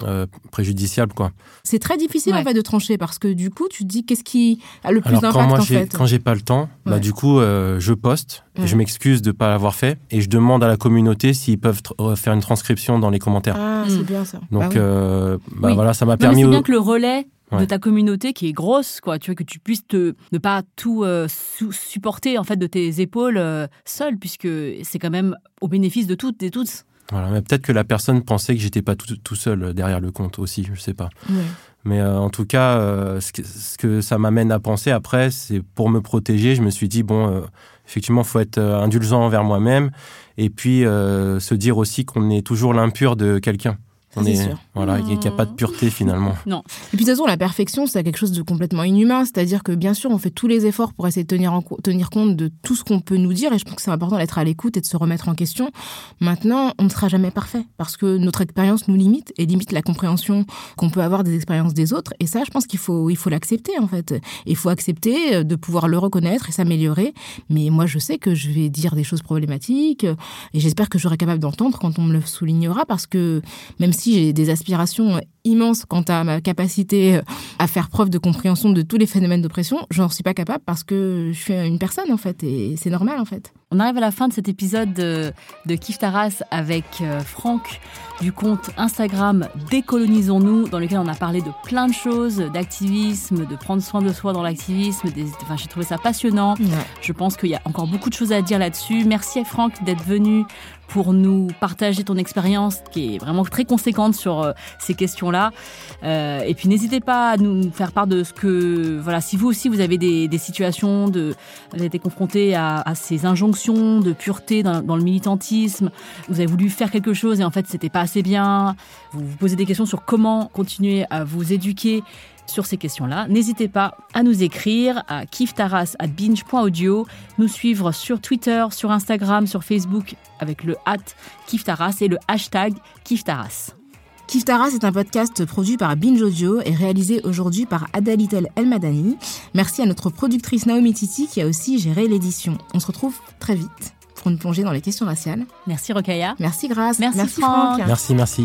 euh, préjudiciable. quoi.
C'est très difficile en fait de trancher parce que du coup, tu te dis qu'est-ce qui a le plus d'impact
quand moi,
en fait.
Quand j'ai pas le temps, bah, du coup, je poste, je m'excuse de pas l'avoir fait et je demande à la communauté s'ils peuvent faire une transcription dans les commentaires.
Ah, c'est bien ça.
Donc,
bah,
bah voilà, ça m'a permis.
C'est bien que le relais de ta communauté qui est grosse, quoi. Tu vois, que tu puisses te, ne pas tout euh, supporter en fait de tes épaules euh, seul, puisque c'est quand même au bénéfice de toutes et tous.
Voilà, mais peut-être que la personne pensait que j'étais pas tout, tout, seul derrière le compte aussi, je sais pas. Mais euh, en tout cas, ce, que, ce, que, ça m'amène à penser après, c'est pour me protéger, je me suis dit bon, effectivement, faut être indulgent envers moi-même, et puis se dire aussi qu'on est toujours l'impur de quelqu'un. On est, sûr. Voilà, il n'y a pas de pureté finalement.
Non.
Et puis de toute façon, la perfection, c'est quelque chose de complètement inhumain. C'est-à-dire que bien sûr, on fait tous les efforts pour essayer de tenir, en, tenir compte de tout ce qu'on peut nous dire. Et je pense que c'est important d'être à l'écoute et de se remettre en question. Maintenant, on ne sera jamais parfait parce que notre expérience nous limite et limite la compréhension qu'on peut avoir des expériences des autres. Et ça, je pense qu'il faut il faut l'accepter en fait. Il faut accepter euh, de pouvoir le reconnaître et s'améliorer. Mais moi, je sais que je vais dire des choses problématiques et j'espère que j'aurai capable d'entendre quand on me le soulignera parce que même si si j'ai des aspirations immenses quant à ma capacité euh, à faire preuve de compréhension de tous les phénomènes d'oppression, j'en suis pas capable parce que je suis une personne en fait et c'est normal en fait.
On arrive à la fin de cet épisode de, de Kif Taras avec euh, Franck du compte Instagram Décolonisons-nous, dans lequel on a parlé de plein de choses, d'activisme, de prendre soin de soi dans l'activisme. Enfin, j'ai trouvé ça passionnant. Je pense qu'il y a encore beaucoup de choses à dire là-dessus. Merci à Franck d'être venu pour nous partager ton expérience qui est vraiment très conséquente sur euh, ces questions-là. Euh, et puis n'hésitez pas à nous faire part de ce que, voilà, si vous aussi vous avez des, des situations, de, vous avez été confronté à, à, ces injonctions de pureté dans, dans, le militantisme, vous avez voulu faire quelque chose et en fait c'était pas assez bien, vous vous posez des questions sur comment continuer à vous éduquer sur ces questions-là. N'hésitez pas à nous écrire à kiftaras@binge.audio, nous suivre sur Twitter, sur Instagram, sur Facebook avec le hat kiftaras et le hashtag kiftaras.
Kiftaras est un podcast produit par Binge Audio et réalisé aujourd'hui par Adalitel Elmadani. Merci à notre productrice Naomi Titi qui a aussi géré l'édition. On se retrouve très vite pour une plongée dans les questions raciales.
Merci Rokaya.
Merci Grace.
Merci, merci Franck.
Franck. Merci, merci.